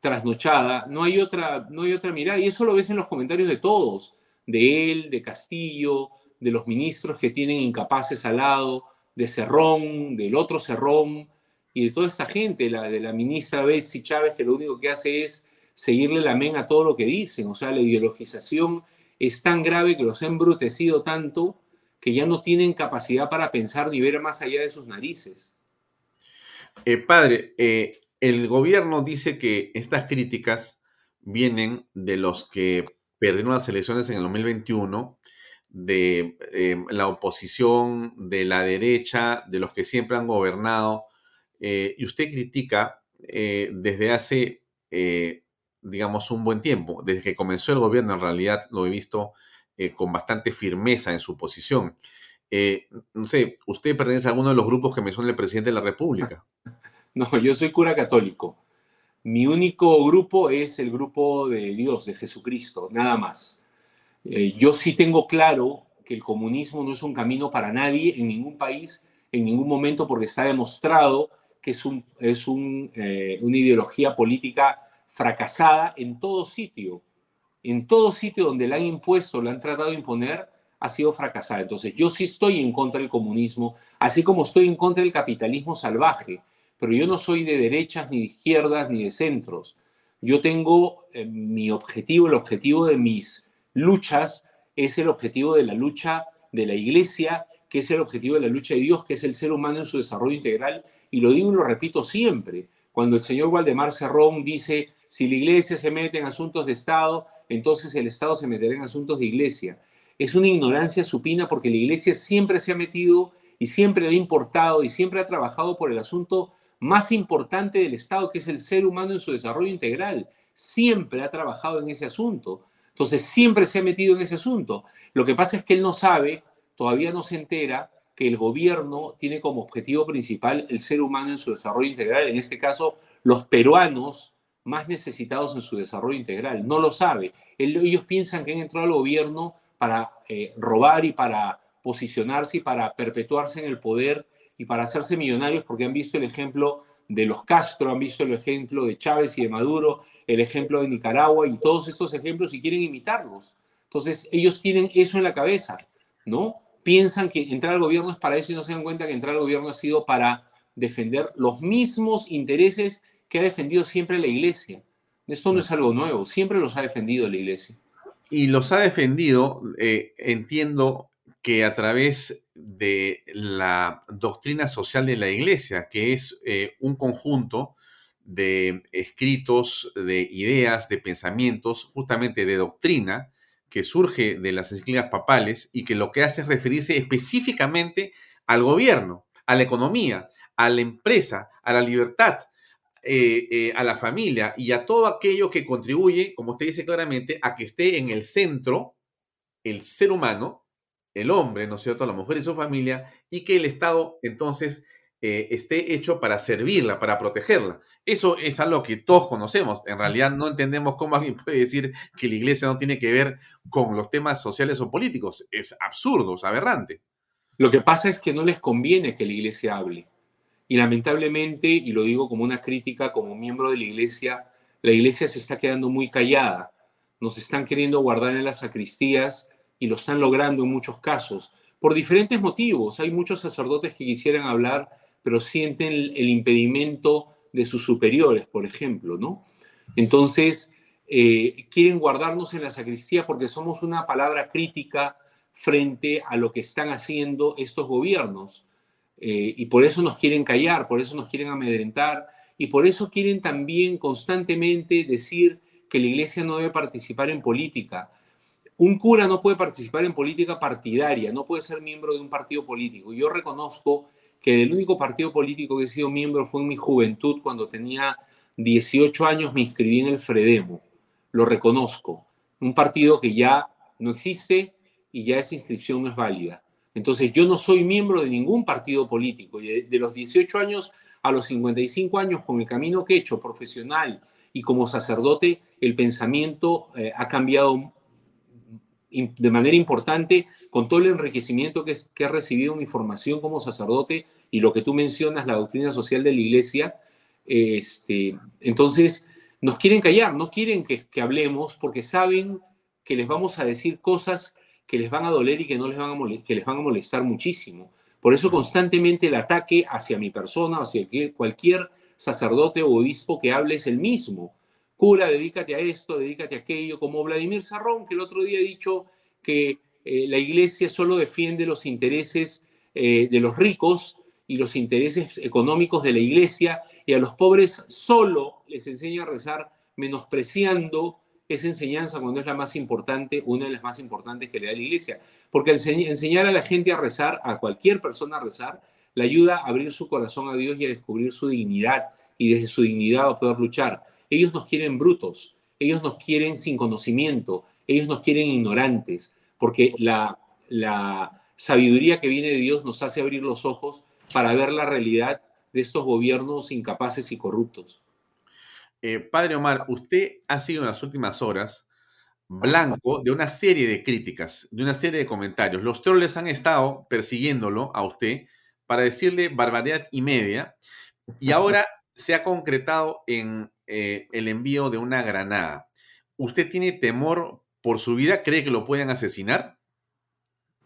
trasnochada. No hay, otra, no hay otra mirada. Y eso lo ves en los comentarios de todos, de él, de Castillo, de los ministros que tienen incapaces al lado, de Cerrón, del otro Cerrón, y de toda esta gente, la de la ministra Betsy Chávez, que lo único que hace es seguirle la men a todo lo que dicen. O sea, la ideologización es tan grave que los ha embrutecido tanto que ya no tienen capacidad para pensar ni ver más allá de sus narices. Eh, padre, eh, el gobierno dice que estas críticas vienen de los que perdieron las elecciones en el 2021, de eh, la oposición, de la derecha, de los que siempre han gobernado y usted critica desde hace, digamos, un buen tiempo, desde que comenzó el gobierno, en realidad lo he visto con bastante firmeza en su posición. no sé, ¿usted pertenece a alguno de los grupos que menciona el presidente de la República? No, yo soy cura católico. Mi único grupo es el grupo de Dios, de Jesucristo, nada más. yo sí tengo claro que el comunismo no es un camino para nadie en ningún país, en ningún momento, porque está demostrado que es, un, es eh, una ideología política fracasada en todo sitio. En todo sitio donde la han impuesto, la han tratado de imponer, ha sido fracasada. Entonces, yo sí estoy en contra del comunismo, así como estoy en contra del capitalismo salvaje, pero yo no soy de derechas, ni de izquierdas, ni de centros. Yo tengo eh, mi objetivo, el objetivo de mis luchas es el objetivo de la lucha de la iglesia, que es el objetivo de la lucha de Dios, que es el ser humano en su desarrollo integral y lo digo y lo repito siempre, cuando el señor Waldemar Cerrón dice, si la iglesia se mete en asuntos de Estado, entonces el Estado se meterá en asuntos de iglesia. Es una ignorancia supina porque la iglesia siempre se ha metido y siempre ha importado y siempre ha trabajado por el asunto más importante del Estado, que es el ser humano en su desarrollo integral. Siempre ha trabajado en ese asunto. Entonces, siempre se ha metido en ese asunto. Lo que pasa es que él no sabe, todavía no se entera que el gobierno tiene como objetivo principal el ser humano en su desarrollo integral, en este caso los peruanos más necesitados en su desarrollo integral. No lo sabe. Ellos piensan que han entrado al gobierno para eh, robar y para posicionarse y para perpetuarse en el poder y para hacerse millonarios porque han visto el ejemplo de los Castro, han visto el ejemplo de Chávez y de Maduro, el ejemplo de Nicaragua y todos estos ejemplos y quieren imitarlos. Entonces ellos tienen eso en la cabeza, ¿no? piensan que entrar al gobierno es para eso y no se dan cuenta que entrar al gobierno ha sido para defender los mismos intereses que ha defendido siempre la iglesia. Esto no es algo nuevo, siempre los ha defendido la iglesia. Y los ha defendido, eh, entiendo que a través de la doctrina social de la iglesia, que es eh, un conjunto de escritos, de ideas, de pensamientos, justamente de doctrina, que surge de las encíclicas papales y que lo que hace es referirse específicamente al gobierno, a la economía, a la empresa, a la libertad, eh, eh, a la familia y a todo aquello que contribuye, como usted dice claramente, a que esté en el centro el ser humano, el hombre, ¿no es cierto?, la mujer y su familia, y que el Estado entonces eh, esté hecho para servirla, para protegerla. Eso es algo que todos conocemos. En realidad no entendemos cómo alguien puede decir que la iglesia no tiene que ver con los temas sociales o políticos. Es absurdo, es aberrante. Lo que pasa es que no les conviene que la iglesia hable. Y lamentablemente, y lo digo como una crítica como miembro de la iglesia, la iglesia se está quedando muy callada. Nos están queriendo guardar en las sacristías y lo están logrando en muchos casos, por diferentes motivos. Hay muchos sacerdotes que quisieran hablar pero sienten el, impedimento de sus superiores, por ejemplo, ¿no? Entonces, eh, quieren guardarnos en la sacristía porque somos una palabra crítica frente a lo que están haciendo estos gobiernos. Eh, y por eso nos quieren callar, por eso nos quieren amedrentar y por eso quieren también constantemente decir que la iglesia no debe participar en política. Un cura no puede participar en política partidaria, no puede ser miembro de un partido político. Yo reconozco que el único partido político que he sido miembro fue en mi juventud, cuando tenía 18 años me inscribí en el Fredemo. Lo reconozco. Un partido que ya no existe y ya esa inscripción no es válida. Entonces yo no soy miembro de ningún partido político. Y de, los 18 años a los 55 años, con el camino que he hecho profesional y como sacerdote, el pensamiento eh, ha cambiado de manera importante con todo el enriquecimiento que, que he recibido mi formación como sacerdote y lo que tú mencionas, la doctrina social de la iglesia. Este, entonces, nos quieren callar, no quieren que, que hablemos porque saben que les vamos a decir cosas que les van a doler y que, no les van a que les van a molestar muchísimo. Por eso constantemente el ataque hacia mi persona, hacia cualquier sacerdote o obispo que hable es el mismo. Cura, dedícate a esto, dedícate a aquello, como Vladimir Sarrón, que el otro día ha dicho que eh, la iglesia solo defiende los intereses eh, de los ricos y los intereses económicos de la iglesia y a los pobres solo les enseña a rezar menospreciando esa enseñanza cuando es la más importante, una de las más importantes que le da la iglesia. Porque enseñar a la gente a rezar, a cualquier persona a rezar, le ayuda a abrir su corazón a Dios y a descubrir su dignidad y desde su dignidad a poder luchar. Ellos nos quieren brutos, ellos nos quieren sin conocimiento, ellos nos quieren ignorantes, porque la, la sabiduría que viene de Dios nos hace abrir los ojos para ver la realidad de estos gobiernos incapaces y corruptos. Eh, padre Omar, usted ha sido en las últimas horas blanco de una serie de críticas, de una serie de comentarios. Los troles han estado persiguiéndolo a usted para decirle barbaridad y media, y ahora se ha concretado en eh, el envío de una granada. ¿Usted tiene temor por su vida? ¿Cree que lo pueden asesinar?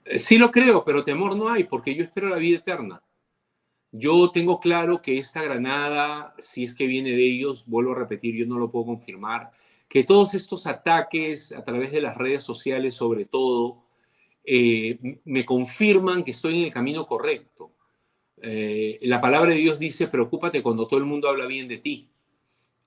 Eh, sí lo creo, pero temor no hay, porque yo espero la vida eterna. Yo tengo claro que esta granada, si es que viene de ellos, vuelvo a repetir, yo no lo puedo confirmar, que todos estos ataques a través de las redes sociales sobre todo, eh, me confirman que estoy en el camino correcto. Eh, la palabra de Dios dice, preocúpate cuando todo el mundo habla bien de ti.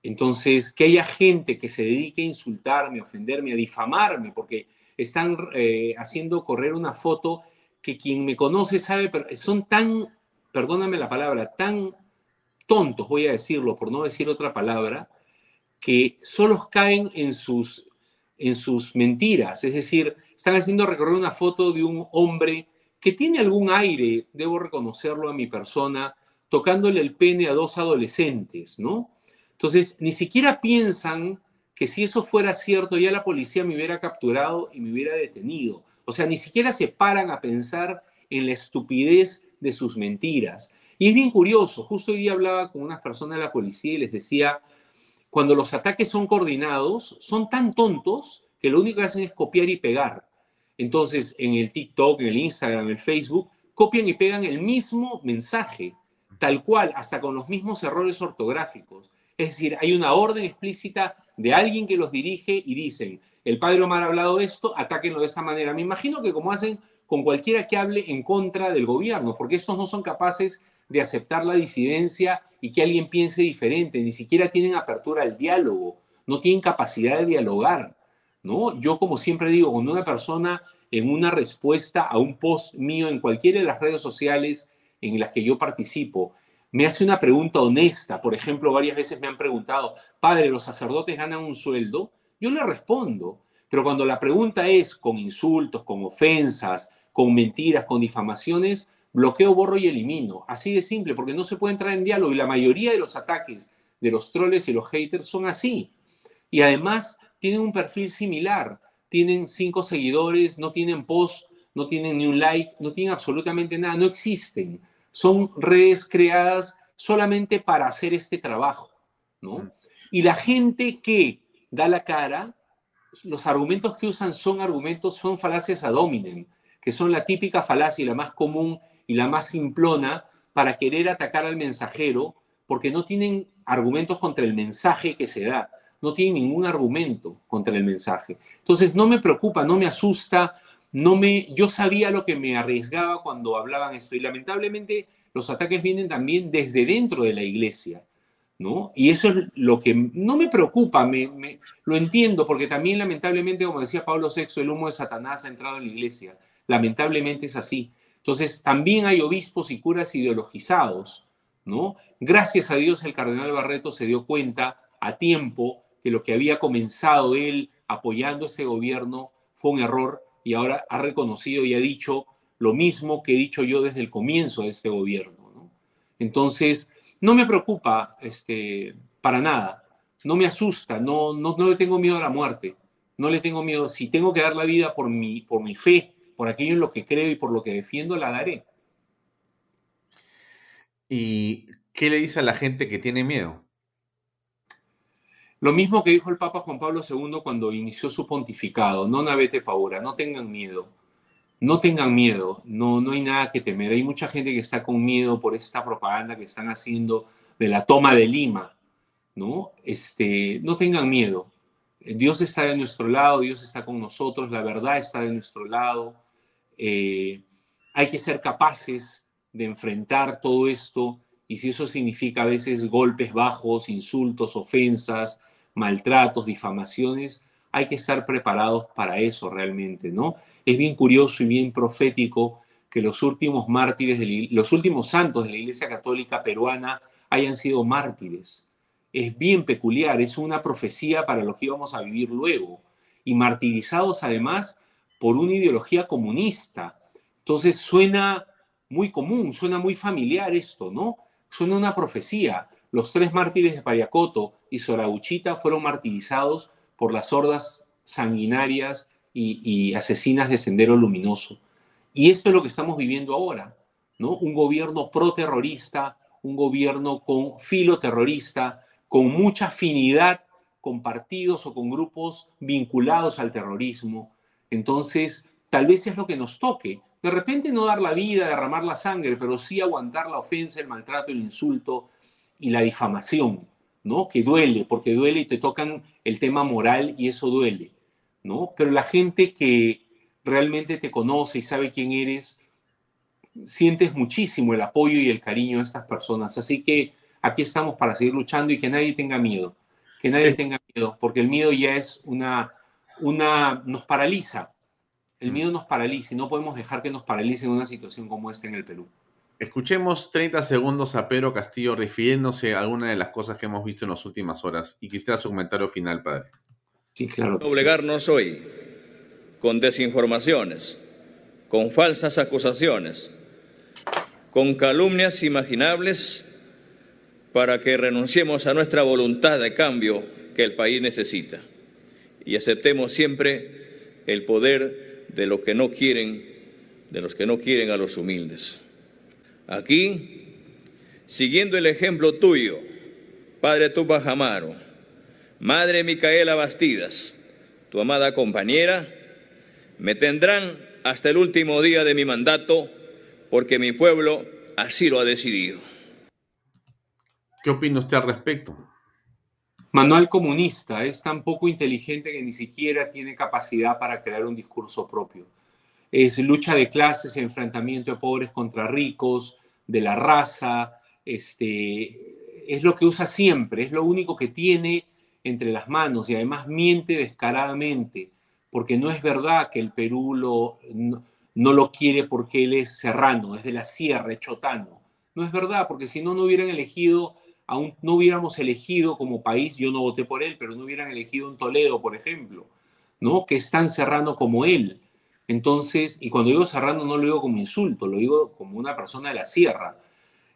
Entonces, que haya gente que se dedique a insultarme, a ofenderme, a difamarme, porque están eh, haciendo correr una foto que quien me conoce sabe, pero son tan perdóname la palabra, tan tontos, voy a decirlo, por no decir otra palabra, que solo caen en sus, en sus mentiras. Es decir, están haciendo recorrer una foto de un hombre que tiene algún aire, debo reconocerlo a mi persona, tocándole el pene a dos adolescentes, ¿no? Entonces, ni siquiera piensan que si eso fuera cierto, ya la policía me hubiera capturado y me hubiera detenido. O sea, ni siquiera se paran a pensar en la estupidez de sus mentiras. Y es bien curioso, justo hoy día hablaba con unas personas de la policía y les decía, cuando los ataques son coordinados, son tan tontos que lo único que hacen es copiar y pegar. Entonces, en el TikTok, en el Instagram, en el Facebook, copian y pegan el mismo mensaje, tal cual, hasta con los mismos errores ortográficos. Es decir, hay una orden explícita de alguien que los dirige y dicen, el padre Omar ha hablado esto, atáquenlo de esta manera. Me imagino que como hacen con cualquiera que hable en contra del gobierno, porque estos no son capaces de aceptar la disidencia y que alguien piense diferente, ni siquiera tienen apertura al diálogo, no tienen capacidad de dialogar, ¿no? Yo como siempre digo, cuando una persona en una respuesta a un post mío en cualquiera de las redes sociales en las que yo participo, me hace una pregunta honesta, por ejemplo, varias veces me han preguntado, padre, ¿los sacerdotes ganan un sueldo? Yo le respondo, pero cuando la pregunta es con insultos, con ofensas, con mentiras, con difamaciones, bloqueo, borro y elimino. Así de simple, porque no se puede entrar en diálogo y la mayoría de los ataques de los troles y los haters son así. Y además tienen un perfil similar, tienen cinco seguidores, no tienen post, no tienen ni un like, no tienen absolutamente nada, no existen. Son redes creadas solamente para hacer este trabajo, ¿no? Y la gente que da la cara, los argumentos que usan son argumentos, son falacias ad hominem que son la típica falacia y la más común y la más simplona para querer atacar al mensajero, porque no tienen argumentos contra el mensaje que se da, no tienen ningún argumento contra el mensaje. Entonces no me preocupa, no me asusta, no me, yo sabía lo que me arriesgaba cuando hablaban esto y lamentablemente los ataques vienen también desde dentro de la iglesia. ¿no? Y eso es lo que no me preocupa, me, lo entiendo, porque también lamentablemente, como decía Pablo VI, el humo de Satanás ha entrado en la iglesia. Lamentablemente es así. Entonces, también hay obispos y curas ideologizados, ¿no? Gracias a Dios el cardenal Barreto se dio cuenta a tiempo que lo que había comenzado él apoyando ese gobierno fue un error y ahora ha reconocido y ha dicho lo mismo que he dicho yo desde el comienzo de este gobierno. ¿no? Entonces, no me preocupa este, para nada, no me asusta, no, no, no le tengo miedo a la muerte, no le tengo miedo, si tengo que dar la vida por mi, por mi fe, por aquello en lo que creo y por lo que defiendo, la daré. ¿Y qué le dice a la gente que tiene miedo? Lo mismo que dijo el Papa Juan Pablo II cuando inició su pontificado, no navete paura, no tengan miedo, no tengan miedo, no, no hay nada que temer. Hay mucha gente que está con miedo por esta propaganda que están haciendo de la toma de Lima, ¿no? Este, no tengan miedo. Dios está de nuestro lado, Dios está con nosotros, la verdad está de nuestro lado. Eh, hay que ser capaces de enfrentar todo esto y si eso significa a veces golpes bajos, insultos, ofensas, maltratos, difamaciones, hay que estar preparados para eso realmente, ¿no? Es bien curioso y bien profético que los últimos mártires, los últimos santos de la Iglesia Católica peruana hayan sido mártires. Es bien peculiar, es una profecía para lo que íbamos a vivir luego. Y martirizados además por una ideología comunista. Entonces suena muy común, suena muy familiar esto, ¿no? Suena una profecía. Los tres mártires de Pariacoto y Sorabuchita fueron martirizados por las hordas sanguinarias y, asesinas de Sendero Luminoso. Y esto es lo que estamos viviendo ahora, ¿no? Un gobierno pro-terrorista, un gobierno con filo terrorista, con mucha afinidad con partidos o con grupos vinculados al terrorismo. Entonces, tal vez es lo que nos toque. De repente no dar la vida, derramar la sangre, pero sí aguantar la ofensa, el maltrato, el insulto, y la difamación, ¿no? Que duele, porque duele y te tocan el tema moral y eso duele, ¿no? Pero la gente que realmente te conoce y sabe quién eres, sientes muchísimo el apoyo y el cariño de estas personas. Así que aquí estamos para seguir luchando y que nadie tenga miedo, que nadie tenga miedo, porque el miedo ya es una, una, nos paraliza. El mm. miedo nos paraliza y no podemos dejar que nos paralice en una situación como esta en el Perú. Escuchemos 30 segundos a Pedro Castillo refiriéndose a alguna de las cosas que hemos visto en las últimas horas y quisiera su comentario final, padre. Sí, claro. Doblegarnos hoy con desinformaciones, con falsas acusaciones, con calumnias imaginables para que renunciemos a nuestra voluntad de cambio que el país necesita y aceptemos siempre el poder de lo que no quieren, de los que no quieren a los humildes. Aquí, siguiendo el ejemplo tuyo, Padre Tupac Amaro, Madre Micaela Bastidas, tu amada compañera, me tendrán hasta el último día de mi mandato porque mi pueblo así lo ha decidido. ¿Qué opina usted al respecto? Manual comunista es tan poco inteligente que ni siquiera tiene capacidad para crear un discurso propio es lucha de clases, enfrentamiento de pobres contra ricos, de la raza, este, es lo que usa siempre, es lo único que tiene entre las manos y además miente descaradamente, porque no es verdad que el Perú lo, no, lo quiere porque él es serrano, es de la sierra, chotano. No es verdad, porque si no, no hubieran elegido, aún no hubiéramos elegido como país, yo no voté por él, pero no hubieran elegido un Toledo, por ejemplo, ¿no? que es tan serrano como él. Entonces, y cuando digo Serrano no lo digo como insulto, lo digo como una persona de la sierra.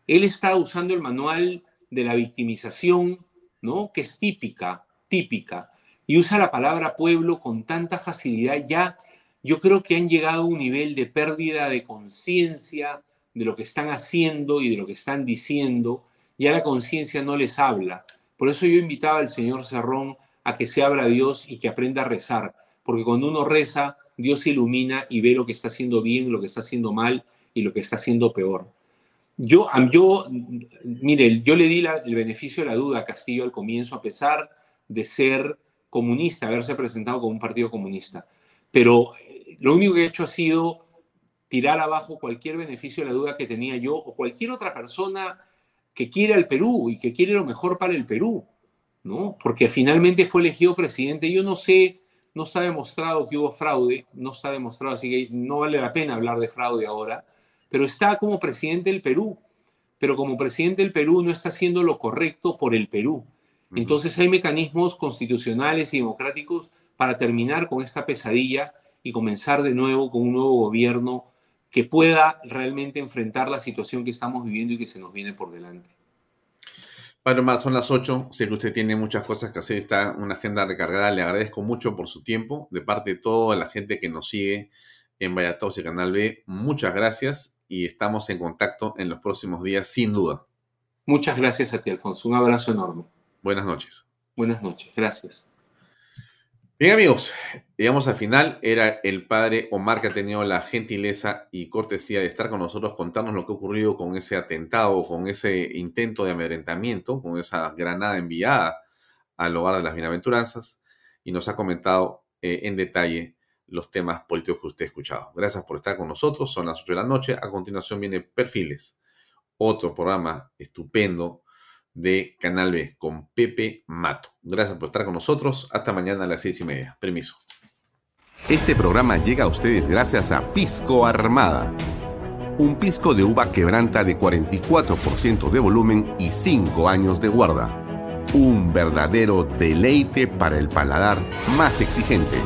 Él está usando el manual de la victimización, ¿no? Que es típica, típica. Y usa la palabra pueblo con tanta facilidad. Ya yo creo que han llegado a un nivel de pérdida de conciencia de lo que están haciendo y de lo que están diciendo. Ya la conciencia no les habla. Por eso yo invitaba al señor Cerrón a que se abra a Dios y que aprenda a rezar. Porque cuando uno reza, Dios ilumina y ve lo que está haciendo bien, lo que está haciendo mal y lo que está haciendo peor. Yo, yo mire, yo le di el beneficio de la duda a Castillo al comienzo, a pesar de ser comunista, haberse presentado como un partido comunista. Pero eh, lo único que he hecho ha sido tirar abajo cualquier beneficio de la duda que tenía yo o cualquier otra persona que quiere al Perú y que quiere lo mejor para el Perú, ¿no? Porque finalmente fue elegido presidente. Yo no sé, no se ha demostrado que hubo fraude, no se ha demostrado, así que no vale la pena hablar de fraude ahora, pero está como presidente del Perú. Pero como presidente del Perú no está haciendo lo correcto por el Perú. Entonces hay mecanismos constitucionales y democráticos para terminar con esta pesadilla y comenzar de nuevo con un nuevo gobierno que pueda realmente enfrentar la situación que estamos viviendo y que se nos viene por delante. Padre Omar, son las 8. Sé que usted tiene muchas cosas que hacer, está una agenda recargada. Le agradezco mucho por su tiempo. De parte de toda la gente que nos sigue en Vaya y Canal B, muchas gracias y estamos en contacto en los próximos días, sin duda. Muchas gracias a ti, Alfonso. Un abrazo enorme. Buenas noches. Buenas noches. Gracias. Bien amigos, llegamos al final. Era el padre Omar que ha tenido la gentileza y cortesía de estar con nosotros, contarnos lo que ha ocurrido con ese atentado, con ese intento de amedrentamiento, con esa granada enviada al hogar de las bienaventuranzas y nos ha comentado eh, en detalle los temas políticos que usted ha escuchado. Gracias por estar con nosotros. Son las 8 de la noche. A continuación viene Perfiles, otro programa estupendo de Canal B con Pepe Mato. Gracias por estar con nosotros. Hasta mañana a las seis y media. Permiso. Este programa llega a ustedes gracias a Pisco Armada. Un pisco de uva quebranta de 44% de volumen y 5 años de guarda. Un verdadero deleite para el paladar más exigente.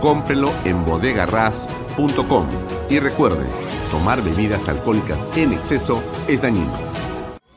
Cómprelo en bodegarras.com y recuerde, tomar bebidas alcohólicas en exceso es dañino.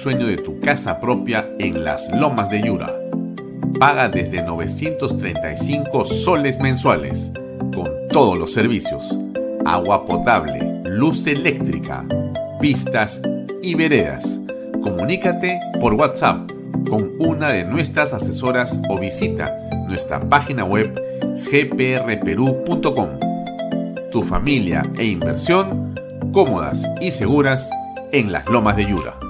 sueño de tu casa propia en las lomas de Yura. Paga desde 935 soles mensuales, con todos los servicios, agua potable, luz eléctrica, pistas y veredas. Comunícate por WhatsApp con una de nuestras asesoras o visita nuestra página web gprperú.com. Tu familia e inversión cómodas y seguras en las lomas de Yura.